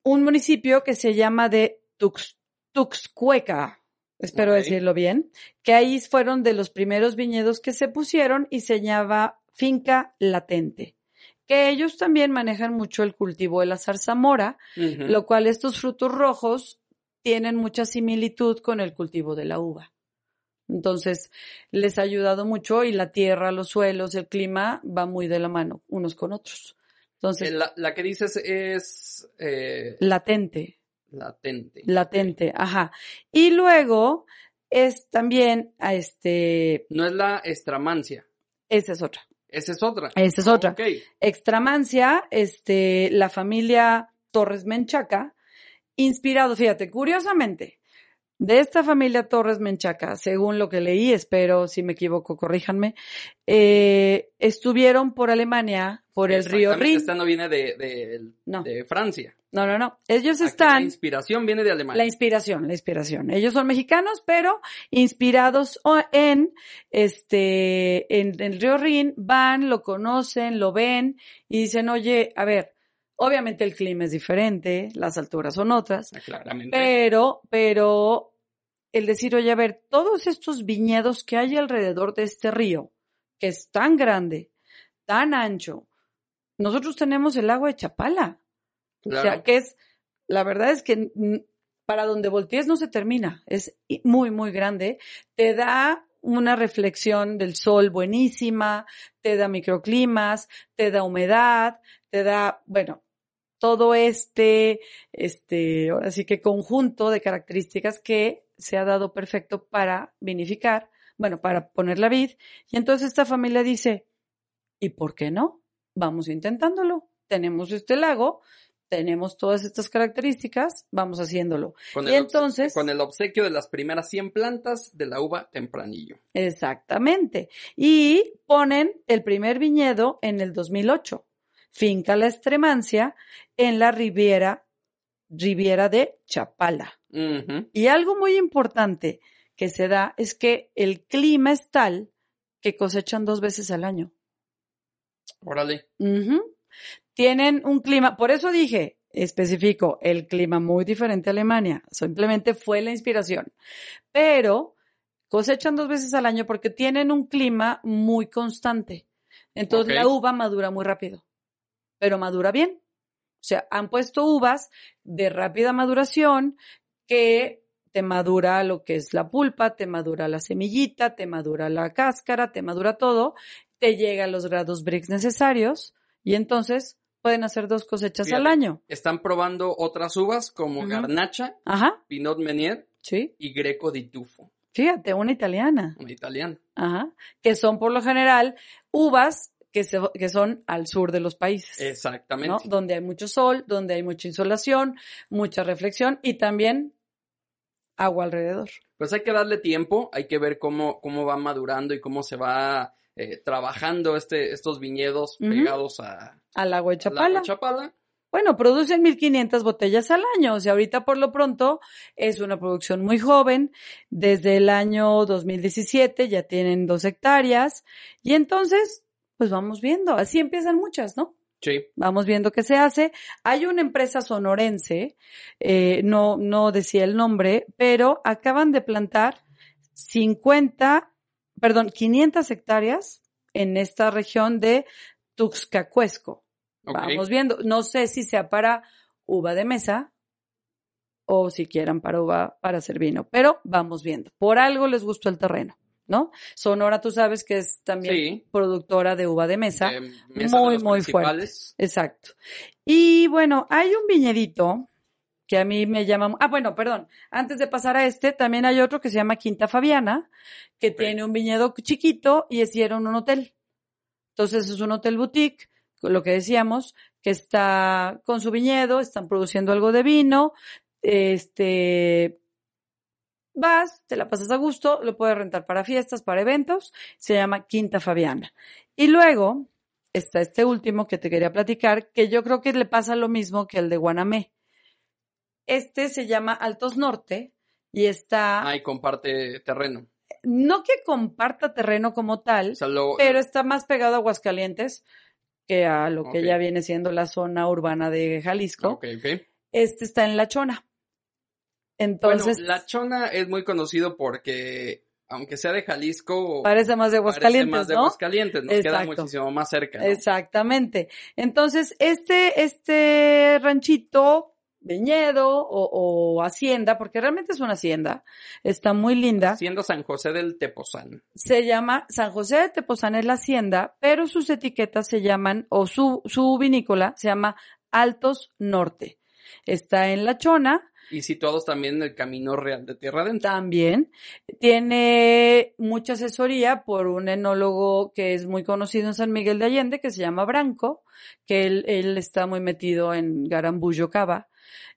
un municipio que se llama de Tux, Tuxcueca, espero decirlo bien, que ahí fueron de los primeros viñedos que se pusieron y se llama Finca Latente, que ellos también manejan mucho el cultivo de la zarzamora, lo cual estos frutos rojos tienen mucha similitud con el cultivo de la uva. Entonces, les ha ayudado mucho y la tierra, los suelos, el clima va muy de la mano unos con otros. Entonces, Eh, La, la que dices es eh, latente, latente. latente, ajá. Y luego es también a este, No es la estramancia. esa es otra. Esa es otra. Esa es otra. Ok. Extramancia, este, la familia Torres Menchaca, inspirado, fíjate, curiosamente, de esta familia Torres Menchaca, según lo que leí, espero si me equivoco, corríjanme, eh, estuvieron por Alemania, por el río Rin. Esta no viene de, de- No. de Francia. No, no, no. Ellos Aquí La están. inspiración viene de Alemania. La inspiración, la inspiración. Ellos son mexicanos, pero inspirados en este, en el río Rin, van, lo conocen, lo ven y dicen, oye, a ver, obviamente el clima es diferente, las alturas son otras, Ah, Claramente. pero, pero el decir, oye, a ver, todos estos viñedos que hay alrededor de este río, que es tan grande, tan ancho, nosotros tenemos el agua de Chapala. Claro. O sea, que es, la verdad es que para donde voltees no se termina, es muy, muy grande, te da una reflexión del sol buenísima, te da microclimas, te da humedad, te da, bueno, todo este, este, ahora sí que conjunto de características que se ha dado perfecto para vinificar, bueno, para poner la vid. Y entonces esta familia dice, ¿y por qué no? Vamos intentándolo. Tenemos este lago, tenemos todas estas características, vamos haciéndolo. Con y el entonces- Con el obsequio de las primeras 100 plantas de la uva tempranillo. Exactamente. Y ponen el primer viñedo en el 2008. Finca La Estremancia en la Riviera, Riviera de Chapala. Y algo muy importante que se da es que el clima es tal que cosechan dos veces al año. Órale. Ujú. Tienen un clima, por eso dije, especifico, el clima muy diferente a Alemania. Simplemente fue la inspiración. Pero cosechan dos veces al año porque tienen un clima muy constante. Entonces la uva madura muy rápido, pero madura bien. O sea, han puesto uvas de rápida maduración que te madura lo que es la pulpa, te madura la semillita, te madura la cáscara, te madura todo, te llega a los grados Brix necesarios y entonces pueden hacer dos cosechas al año. Están probando otras uvas como. Garnacha, Ajá, Pinot Meunier sí. y Greco di Tufo, Fíjate, una italiana. una italiana. Ajá. Que son por lo general uvas que, se- que son al sur de los países. Exactamente. ¿no? Donde hay mucho sol, donde hay mucha insolación, mucha reflexión y también agua alrededor. Pues hay que darle tiempo, hay que ver cómo, cómo va madurando y cómo se va eh, trabajando este, estos viñedos pegados a, Al agua de a la Chapala. Chapala. Bueno, producen 1500 botellas al año. O sea, ahorita por lo pronto es una producción muy joven. Desde el año 2017 ya tienen dos hectáreas. Y entonces, pues vamos viendo. Así empiezan muchas, ¿no? Sí, Vamos viendo qué se hace. Hay una empresa sonorense, eh, no, no decía el nombre, pero acaban de plantar 50, perdón, 500 hectáreas en esta región de Tuxcacuesco. Vamos viendo. No sé si sea para uva de mesa o si quieran para uva para hacer vino, pero vamos viendo. Por algo les gustó el terreno, ¿no? Sonora, tú sabes que es también Sí. productora de uva de mesa. Eh, muy, muy principales. Exacto. Y bueno, hay un viñedito que a mí me llama. Ah, bueno, perdón. Antes de pasar a este, también hay otro que se llama Quinta Fabiana, que tiene un viñedo chiquito y hicieron un hotel. Entonces es un hotel boutique, lo que decíamos, que está con su viñedo, están produciendo algo de vino, este, vas, te la pasas a gusto, lo puedes rentar para fiestas, para eventos, se llama Quinta Fabiana. Y luego está este último que te quería platicar, que yo creo que le pasa lo mismo que el de Guanamé. Este se llama Altos Norte y está, Ah, y comparte terreno. no que comparta terreno como tal, O sea, lo- pero está más pegado a Aguascalientes que a lo que ya viene siendo la zona urbana de Jalisco. Ok, ok. Este está en La Chona. Entonces, bueno, La Chona es muy conocido porque, aunque sea de Jalisco, parece más de parece Aguascalientes, más de. Aguascalientes, nos queda muchísimo más cerca. ¿no? Exactamente. Entonces, este, este ranchito, viñedo o, o hacienda, porque realmente es una hacienda, está muy linda. Siendo San José del Tepozán. Se llama San José de Tepozán es la hacienda, pero sus etiquetas se llaman, o su, su vinícola se llama Altos Norte. Está en La Chona, Y situados también en el Camino Real de Tierra Adentro. también. Tiene mucha asesoría por un enólogo que es muy conocido en San Miguel de Allende, que se llama Branco, que él, él está muy metido en Garambullo Cava.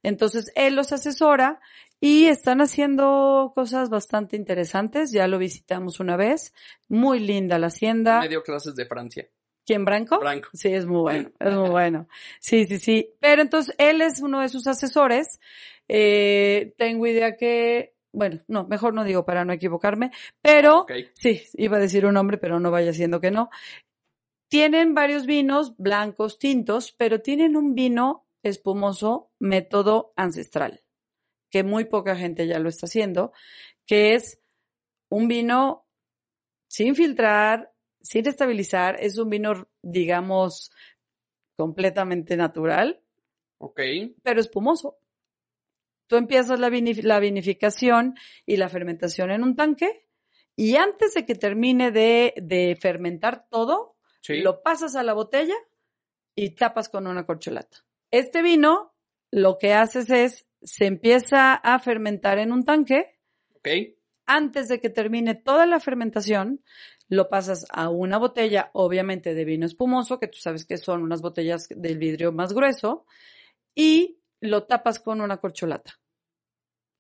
Entonces, él los asesora y están haciendo cosas bastante interesantes. Ya lo visitamos una vez. Muy linda la hacienda. Medio clases de Francia. ¿Quién, Branco? Branco. Sí, es muy bueno, es muy bueno. Sí, sí, sí. Pero entonces él es uno de sus asesores. Eh, tengo idea que, bueno, no, mejor no digo para no equivocarme, pero sí, iba a decir un nombre, pero no vaya siendo que no. Tienen varios vinos blancos, tintos, pero tienen un vino espumoso método ancestral, que muy poca gente ya lo está haciendo, que es un vino sin filtrar, sin estabilizar, es un vino, digamos, completamente natural, Ok. pero espumoso. Tú empiezas la, vinif- la vinificación y la fermentación en un tanque y antes de que termine de, de fermentar todo, Sí. lo pasas a la botella y tapas con una corcholata. Este vino, lo que haces es, se empieza a fermentar en un tanque Ok. antes de que termine toda la fermentación, lo pasas a una botella, obviamente de vino espumoso, que tú sabes que son unas botellas del vidrio más grueso, y lo tapas con una corcholata.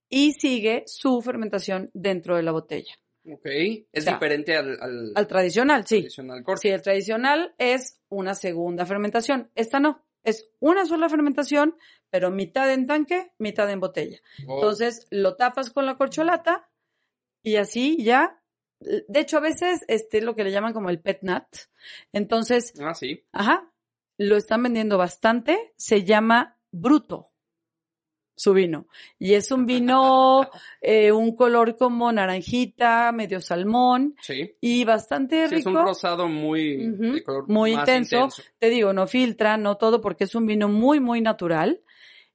Y sigue su fermentación dentro de la botella. Ok. Es O sea, diferente al, al, Al tradicional, sí. tradicional corte. Sí, el tradicional es una segunda fermentación. Esta no. Es una sola fermentación, pero mitad en tanque, mitad en botella. Oh, Entonces lo tapas con la corcholata y así ya. De hecho, a veces este es lo que le llaman como el pet nut. Entonces, Ah, sí. ajá, lo están vendiendo bastante. Se llama Bruto su vino. Y es un vino, eh, un color como naranjita, medio salmón Sí. y bastante Sí, es rico. un rosado muy, de color muy más intenso. Te digo, no filtra, no todo, porque es un vino muy, muy natural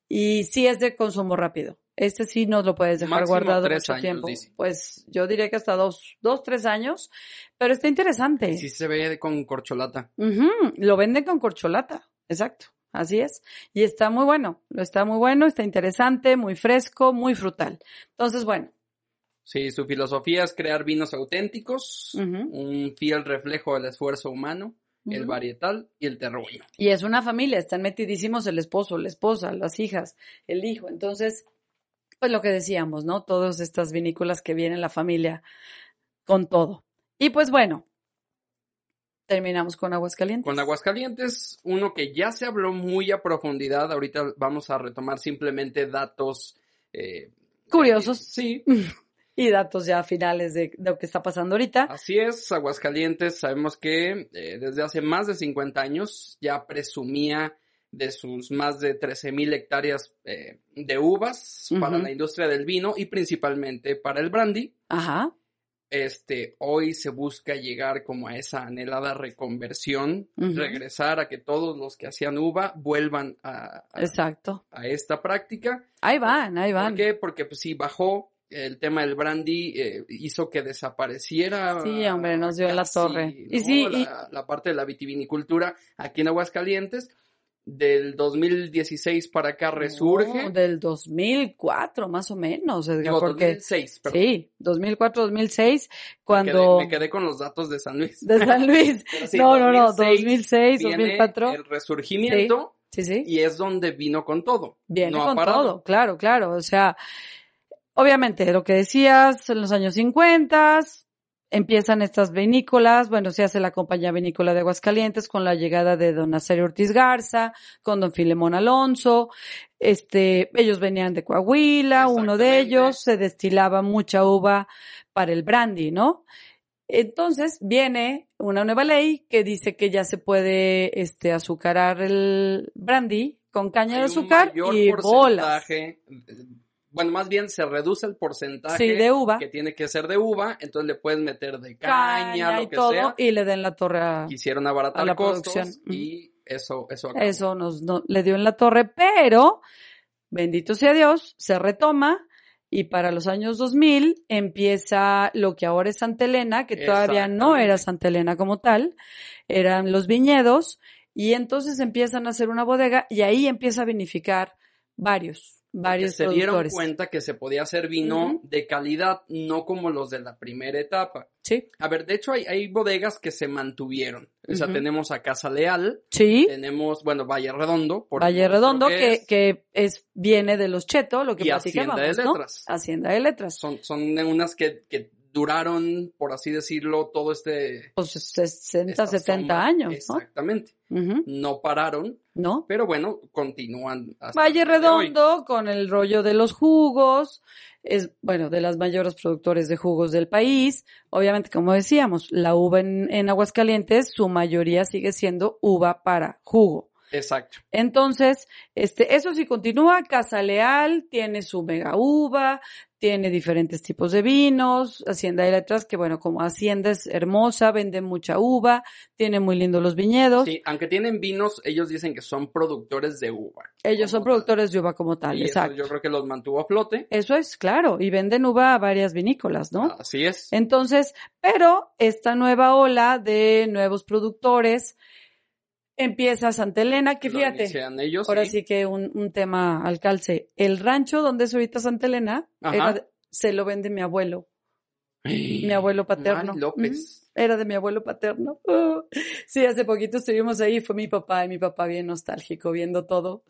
y sí es de consumo rápido. Este sí no lo puedes dejar Máximo guardado tres mucho años, tiempo. dice. Pues yo diría que hasta dos, dos, tres años, pero está interesante. Sí se ve con corcholata. Ujú, Lo venden con corcholata, exacto. Así es. Y está muy bueno, está muy bueno, está interesante, muy fresco, muy frutal. Entonces, bueno, Sí, su filosofía es crear vinos auténticos, un fiel reflejo del esfuerzo humano, el varietal y el terruño. Y es una familia, están metidísimos el esposo, la esposa, las hijas, el hijo. Entonces, pues lo que decíamos, ¿no? Todas estas vinícolas que viene la familia con todo. Y pues bueno, terminamos con Aguascalientes. Con Aguascalientes, uno que ya se habló muy a profundidad, ahorita vamos a retomar simplemente datos eh, Curiosos. eh, sí, Y datos ya finales de, de lo que está pasando ahorita. así es. Aguascalientes, sabemos que eh, desde hace más de 50 años ya presumía de sus más de 13 mil hectáreas eh, de uvas para la industria del vino y principalmente para el brandy. Ajá. Este, hoy se busca llegar como a esa anhelada reconversión, regresar a que todos los que hacían uva vuelvan a, a- Exacto. a esta práctica. Ahí van, ahí van. ¿Por qué? Porque pues sí, bajó el tema del brandy, eh, hizo que desapareciera. Sí, hombre, nos dio la torre. Y sí, y- la parte de la vitivinicultura aquí en Aguascalientes. Del 2016 para acá resurge. No, del 2004, más o menos, Edgar, Digo, porque 2006, perdón. sí, 2004, 2006, Me quedé- cuando me quedé con los datos de San Luis. de San Luis. Sí, no, no, no, 2006 2006, viene 2004. El resurgimiento Sí, sí. y es donde vino con todo. Viene no con todo, claro, claro. O sea, obviamente lo que decías en los años 50, empiezan estas vinícolas, bueno, se hace la compañía vinícola de Aguascalientes con la llegada de don Nazario Ortiz Garza, con don Filemón Alonso, este, ellos venían de Coahuila, uno de ellos se destilaba mucha uva para el brandy, ¿no? Entonces viene una nueva ley que dice que ya se puede este azucarar el brandy con caña de un azúcar mayor y bolas. Bueno, más bien se reduce el porcentaje Sí, de uva. que tiene que ser de uva, entonces le puedes meter de caña, Caña lo y que todo sea. y le den la torre a, Quisieron abaratar a la costos producción. y eso, eso acabó. Eso nos no- le dio en la torre, pero bendito sea Dios, se retoma y para los años 2000 empieza lo que ahora es Santa Elena, que todavía no era. Santa Elena como tal, eran los viñedos y entonces empiezan a hacer una bodega y ahí empieza a vinificar varios, varios se dieron cuenta que se podía hacer vino de calidad, no como los de la primera etapa. Sí, A ver, de hecho hay, hay bodegas que se mantuvieron. O sea, tenemos a Casa Leal, sí. tenemos, bueno, Valle Redondo. por Valle Redondo, que, es, que es, viene de los Cheto, lo que y Hacienda de. Letras. Hacienda de Letras. Son, son unas que, que duraron, por así decirlo, todo este... Pues 60, esta 70 sombra. años, Exactamente. ¿no? Ujú. No pararon, ¿No? pero bueno, continúan hasta Valle. Redondo con el rollo de los jugos, es, bueno, de las mayores productores de jugos del país. Obviamente, como decíamos, la uva en, en Aguascalientes, su mayoría sigue siendo uva para jugo. Exacto. Entonces, este, eso sí continúa. Casa Leal tiene su mega uva, tiene diferentes tipos de vinos. Hacienda de Letras, que bueno, como Hacienda es hermosa, vende mucha uva, tiene muy lindos los viñedos. Sí, aunque tienen vinos, ellos dicen que son productores de uva. Ellos son tal. productores de uva como tal, Y eso exacto. yo creo que los mantuvo a flote. Eso es, claro, y venden uva a varias vinícolas, ¿no? Así es. Entonces, pero esta nueva ola de nuevos productores empieza Santa Elena, que Lo fíjate, ellos. ahora sí que un, un tema al calce. El rancho donde es ahorita Santa Elena, era se lo vende mi abuelo, mi abuelo paterno. López. Era de mi abuelo paterno. Sí, hace poquito estuvimos ahí, fue mi papá y mi papá bien nostálgico viendo todo.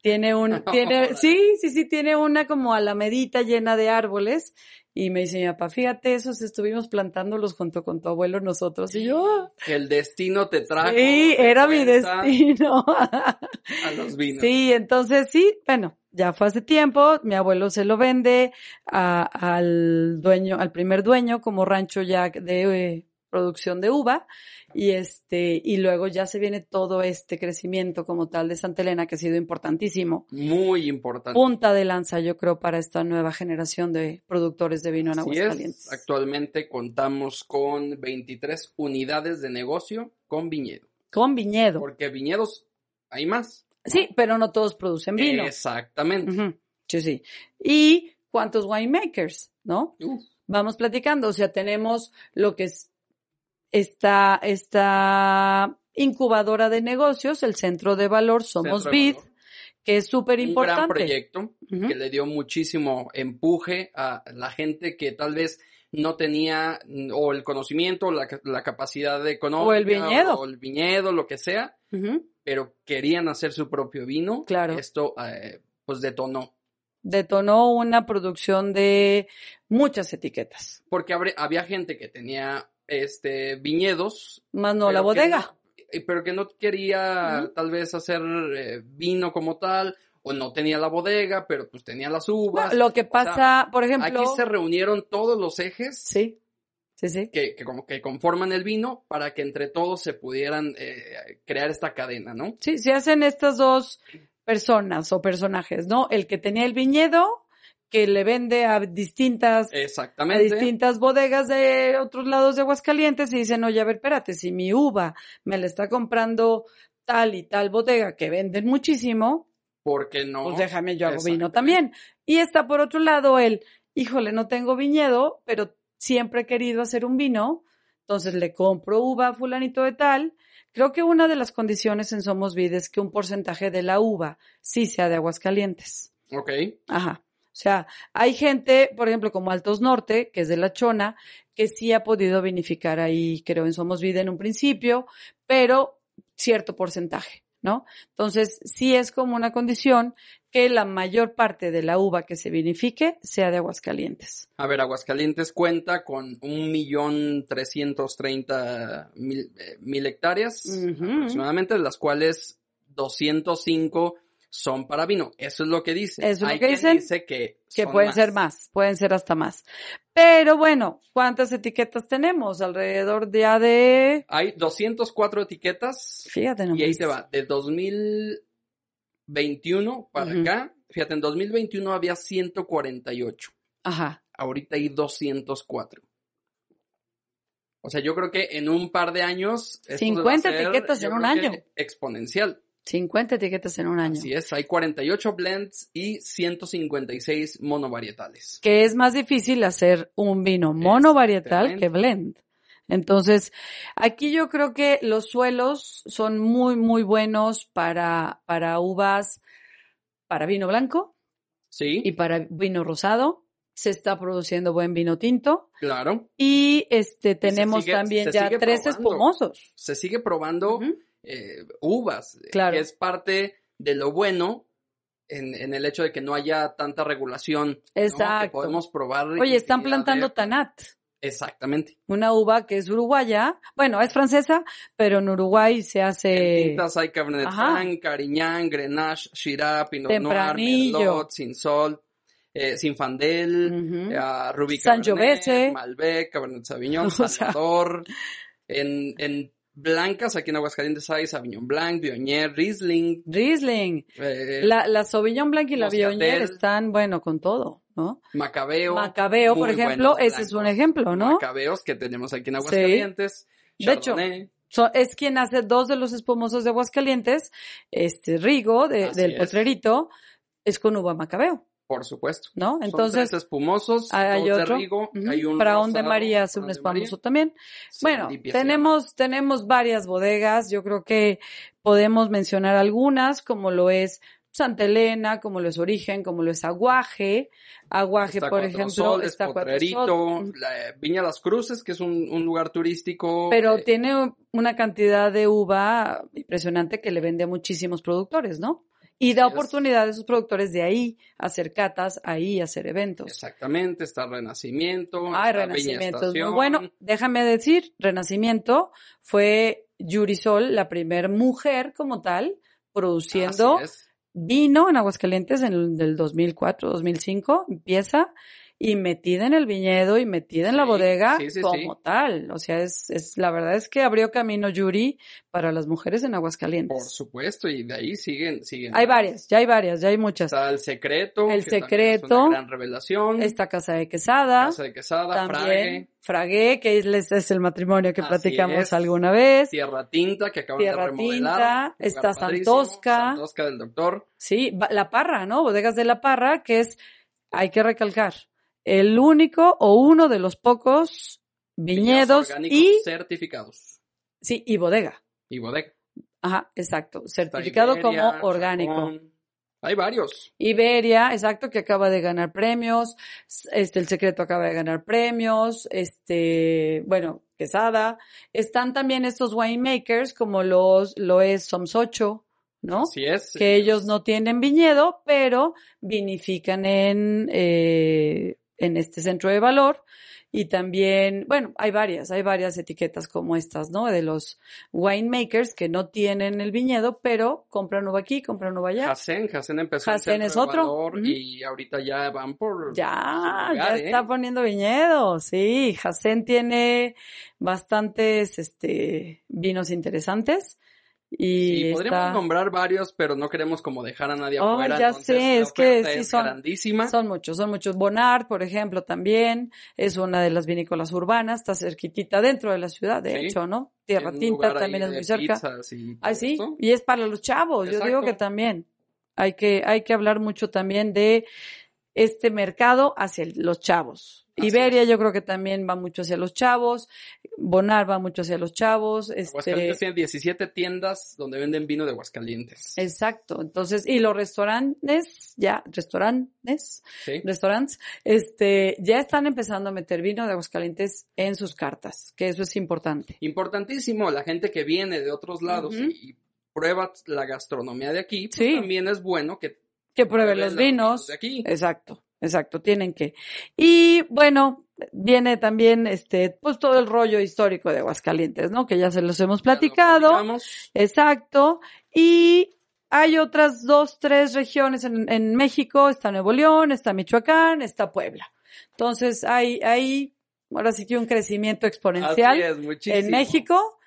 Tiene un, tiene, sí, sí, sí, tiene una como alamedita llena de árboles y me dice mi papá, fíjate, esos estuvimos plantándolos junto con tu abuelo nosotros y yo, ah, Que el destino te trajo. sí, era mi destino. A los vinos. Sí, entonces sí, bueno, ya fue hace tiempo, mi abuelo se lo vende a- al dueño, al primer dueño como rancho ya de producción de uva y este y luego ya se viene todo este crecimiento como tal de Santa Elena que ha sido importantísimo. Muy importante. Punta de lanza, yo creo, para esta nueva generación de productores de vino en Aguascalientes. es. Actualmente contamos con 23 unidades de negocio con viñedo. Con viñedo. Porque viñedos hay más. Sí, pero no todos producen vino. Exactamente. Sí, sí. ¿Y cuántos winemakers, no? Vamos platicando. O sea, tenemos lo que es esta, esta incubadora de negocios, el centro de valor Somos Valor. que es súper un gran importante. proyecto que le dio muchísimo empuje a la gente que tal vez no tenía o el conocimiento o la, la capacidad económica O el viñedo. o el viñedo, lo que sea, pero querían hacer su propio vino. Claro. Esto eh, pues detonó. Detonó una producción de muchas etiquetas. Porque había gente que tenía este, viñedos. Más no la bodega. pero que no quería tal vez hacer eh, vino como tal, o no tenía la bodega, pero pues tenía las uvas. Bueno, lo que O sea, pasa, por ejemplo. Aquí se reunieron todos los ejes Sí, sí, sí. que, que como que conforman el vino para que entre todos se pudieran eh, crear esta cadena, ¿no? Sí, se hacen estas dos personas o personajes, ¿no? El que tenía el viñedo, que le vende a distintas, a distintas bodegas de otros lados de Aguascalientes y dicen, oye, a ver, espérate, si mi uva me la está comprando tal y tal bodega que venden muchísimo, Porque no. pues déjame yo hago vino también. Y está por otro lado el, híjole, no tengo viñedo, pero siempre he querido hacer un vino, entonces le compro uva a fulanito de tal. Creo que una de las condiciones en Somos Vid es que un porcentaje de la uva sí sea de Aguascalientes. Ok. Ajá. O sea, hay gente, por ejemplo, como Altos Norte, que es de La Chona, que sí ha podido vinificar ahí, creo, en Somos Vida en un principio, pero cierto porcentaje, ¿no? Entonces, sí es como una condición que la mayor parte de la uva que se vinifique sea de Aguascalientes. A ver, Aguascalientes cuenta con un millón trescientos treinta mil, eh, hectáreas aproximadamente, de las cuales 205 son para vino. Eso es lo que dice. Eso es lo Hay que quien dicen, dice que, Que pueden ser más, pueden ser hasta más. Pero bueno, ¿cuántas etiquetas tenemos? Alrededor ya de, Hay 204 etiquetas fíjate nomás. y ahí te va. De 2021 para acá, fíjate, en 2021 había 148. Ajá. Ahorita hay 204. O sea, yo creo que en un par de años. esto 50 va a ser, etiquetas en un que año. Exponencial. 50 etiquetas en un año. Así es, hay 48 blends y 156 monovarietales. que es más difícil hacer un vino monovarietal que blend. Entonces, aquí yo creo que los suelos son muy, muy buenos para, para uvas, para vino blanco Sí, y para vino rosado. Se está produciendo buen vino tinto. claro. Y este, tenemos sigue- también ya tres probando. espumosos. Se sigue probando. Eh, uvas, eh, Claro. que es parte de lo bueno en, en el hecho de que no haya tanta regulación. ¿no? Que Exacto. podemos probar. Oye, están plantando de- Tanat. Exactamente. Una uva que es uruguaya. Bueno, es francesa, pero en Uruguay se En hace tintas hay Cabernet. Franc, Carignan, Grenache, Shiraz, Pinot Noir. Merlot, Sinsol, eh, Sinfandel, Ujú. eh, Ruby Sangiovese. Cabernet, Malbec, Cabernet Sauvignon, O sea. Salvador. En, en blancas, aquí en Aguascalientes hay Sauvignon Blanc, Viognier, Riesling. Riesling. eh, La, la Sauvignon Blanc y la Moscatel. Viognier están, bueno, con todo, ¿no? Macabeo. Macabeo, por ejemplo, ese es un ejemplo, ¿no? Macabeos que tenemos aquí en Aguascalientes. De hecho. So- es quien hace dos de los espumosos de Aguascalientes, este Rigo, de- del es. potrerito, es con uva Macabeo, por supuesto. ¿no? Son Entonces, tres espumosos, hay dos otro. de Rigo, hay un Braón de rosado, María hace un de espumoso también. Bueno, tenemos, tenemos varias bodegas. Yo creo que podemos mencionar algunas, como lo es Santa Elena, como lo es Origen, como lo es Aguaje. Aguaje, Está por ejemplo, Soles, está Cuatro Potrerito, Sol. la- Viña Las Cruces, que es un, un lugar turístico. Pero eh, tiene una cantidad de uva impresionante que le vende a muchísimos productores, ¿no? Y da oportunidad a esos productores de ahí hacer catas, ahí hacer eventos. Exactamente, está Renacimiento. Está Viña Renacimiento es muy bueno. Déjame decir, Renacimiento fue Yurisol, la primera mujer como tal, produciendo vino en Aguascalientes en el del 2004, 2005, empieza y metida en el viñedo y metida en la Sí, bodega sí, sí, como tal. O sea, es, es, la verdad es que abrió camino Yuri para las mujeres en Por Aguascalientes. supuesto, y de ahí siguen, siguen. Hay varias, ya hay varias, ya hay muchas. Está El Secreto. El que Secreto. Es una gran revelación. Esta casa de quesada. Casa de Quesada, también Frague, Fragué, que es, es el matrimonio que Así platicamos es. alguna vez. Tierra Tinta, que acaban Tierra de remodelar. Tinta, está Santosca. Santosca del Doctor. Sí, La Parra, ¿no? Bodegas de La Parra, que es, hay que recalcar, el único o uno de los pocos viñedos y, certificados. sí, y bodega. Y bodega. Ajá, exacto. Certificado Iberia, como orgánico. Hay varios. Iberia, exacto, que acaba de ganar premios. Este, el secreto acaba de ganar premios. Este, bueno, Quesada. Están también estos winemakers, como los, lo es Soms 8, ¿no? Así es. que ellos no tienen viñedo, pero vinifican en, eh, en este centro de valor y también, bueno, hay varias, hay varias etiquetas como estas, ¿no? De los winemakers que no tienen el viñedo, pero compran uva aquí, compran uva allá. Hasen, Hasen empezó Hasen en es otro. Ujú. y ahorita ya van por Ya, lugar, ya ¿eh? está poniendo viñedos, sí. Hasen tiene bastantes, este, vinos interesantes y Sí, podríamos está- nombrar varios, pero no queremos como dejar a nadie Oh, afuera. ya entonces sé, la es que sí es son- grandísima. Son muchos, son muchos. Bonard, por ejemplo, también es una de las vinícolas urbanas, está cerquitita dentro de la ciudad, de Sí. hecho, ¿no? Tierra Tinta también es muy cerca. y Ay, sí, y es para los chavos, yo digo que también. Hay que, hay que hablar mucho también de este mercado hacia los chavos. Iberia yo creo que también va mucho hacia los chavos, Bonar va mucho hacia los chavos, este, Aguascalientes tiene 17 tiendas donde venden vino de Aguascalientes. exacto. Entonces, y los restaurantes, ya, restaurantes, ¿sí? restaurantes, este, ya están empezando a meter vino de Aguascalientes en sus cartas, que eso es importante. Importantísimo, la gente que viene de otros lados y, y prueba la gastronomía de aquí, pues Sí. también es bueno que Que prueben los vinos. de aquí. Exacto, exacto, tienen que. Y bueno, viene también este, pues todo el rollo histórico de Aguascalientes, ¿no? Que ya se los hemos platicado. Exacto. Y hay otras dos, tres regiones en, en México. Está Nuevo León, está Michoacán, está Puebla. Entonces hay, hay, ahora sí que un crecimiento exponencial es, en México.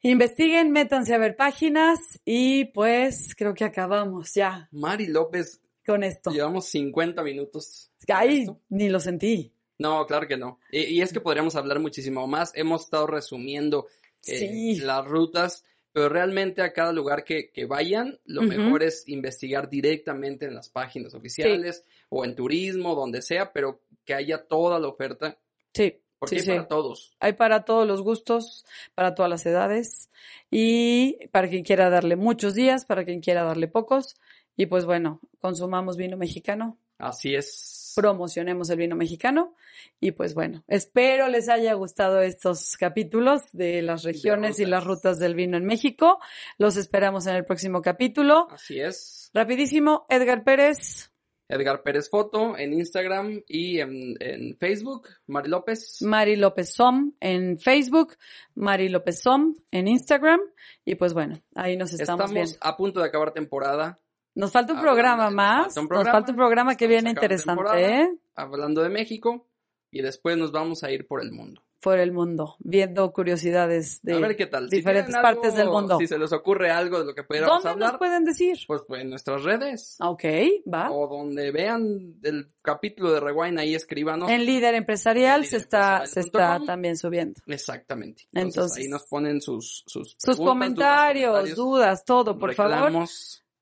Investiguen, métanse a ver páginas y pues creo que acabamos ya Mari López, con esto. llevamos 50 minutos. Ay, ni lo sentí. No, claro que no. Y, y es que podríamos hablar muchísimo más. Hemos estado resumiendo eh, Sí. las rutas, pero realmente a cada lugar que, que vayan, lo mejor es investigar directamente en las páginas oficiales o en turismo, donde sea, pero que haya toda la oferta, Sí, porque sí, hay para todos. Hay para todos los gustos, para todas las edades y para quien quiera darle muchos días, para quien quiera darle pocos. Y pues bueno, consumamos vino mexicano, Así es. promocionemos el vino mexicano y pues bueno, espero les haya gustado estos capítulos de las regiones y las rutas del vino en México. Los esperamos en el próximo capítulo. Así es. Rapidísimo, Edgar Pérez, Edgar Pérez Foto en Instagram y en, en Facebook, Mari López. Mari López Som en Facebook, Mari López Som en Instagram y pues bueno, ahí nos estamos, Estamos viendo. a punto de acabar temporada, Nos falta un programa más, nos falta un programa que viene interesante. ¿eh? hablando de México, y después nos vamos a ir por el mundo. Por el mundo, viendo curiosidades de a ver qué tal. Si diferentes tienen partes algo, del mundo. Si se les ocurre algo de lo que pudiéramos ¿Dónde hablar, nos pueden decir? pues, pues en nuestras redes. Ok, va. O donde vean el capítulo de Rewind, ahí escríbanos. En Líder Empresarial En se está, se está también subiendo. Exactamente. Entonces, Entonces, ahí nos ponen sus sus, Sus comentarios, dudas, dudas, todo, por favor.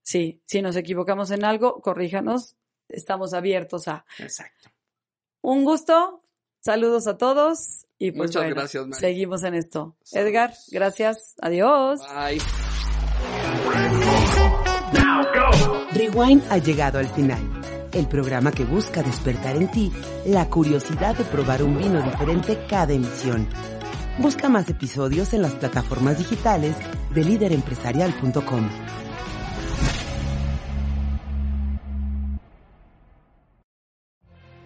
Sí, si nos equivocamos en algo, corríjanos. Estamos abiertos a Exacto. un gusto. Saludos a todos y pues Muchas bueno, gracias, Mari. seguimos en esto. Saludos. Edgar, gracias. Adiós. Bye. Rewind ha llegado al final. El programa que busca despertar en ti la curiosidad de probar un vino diferente cada emisión. Busca más episodios en las plataformas digitales de líderempresarial.com.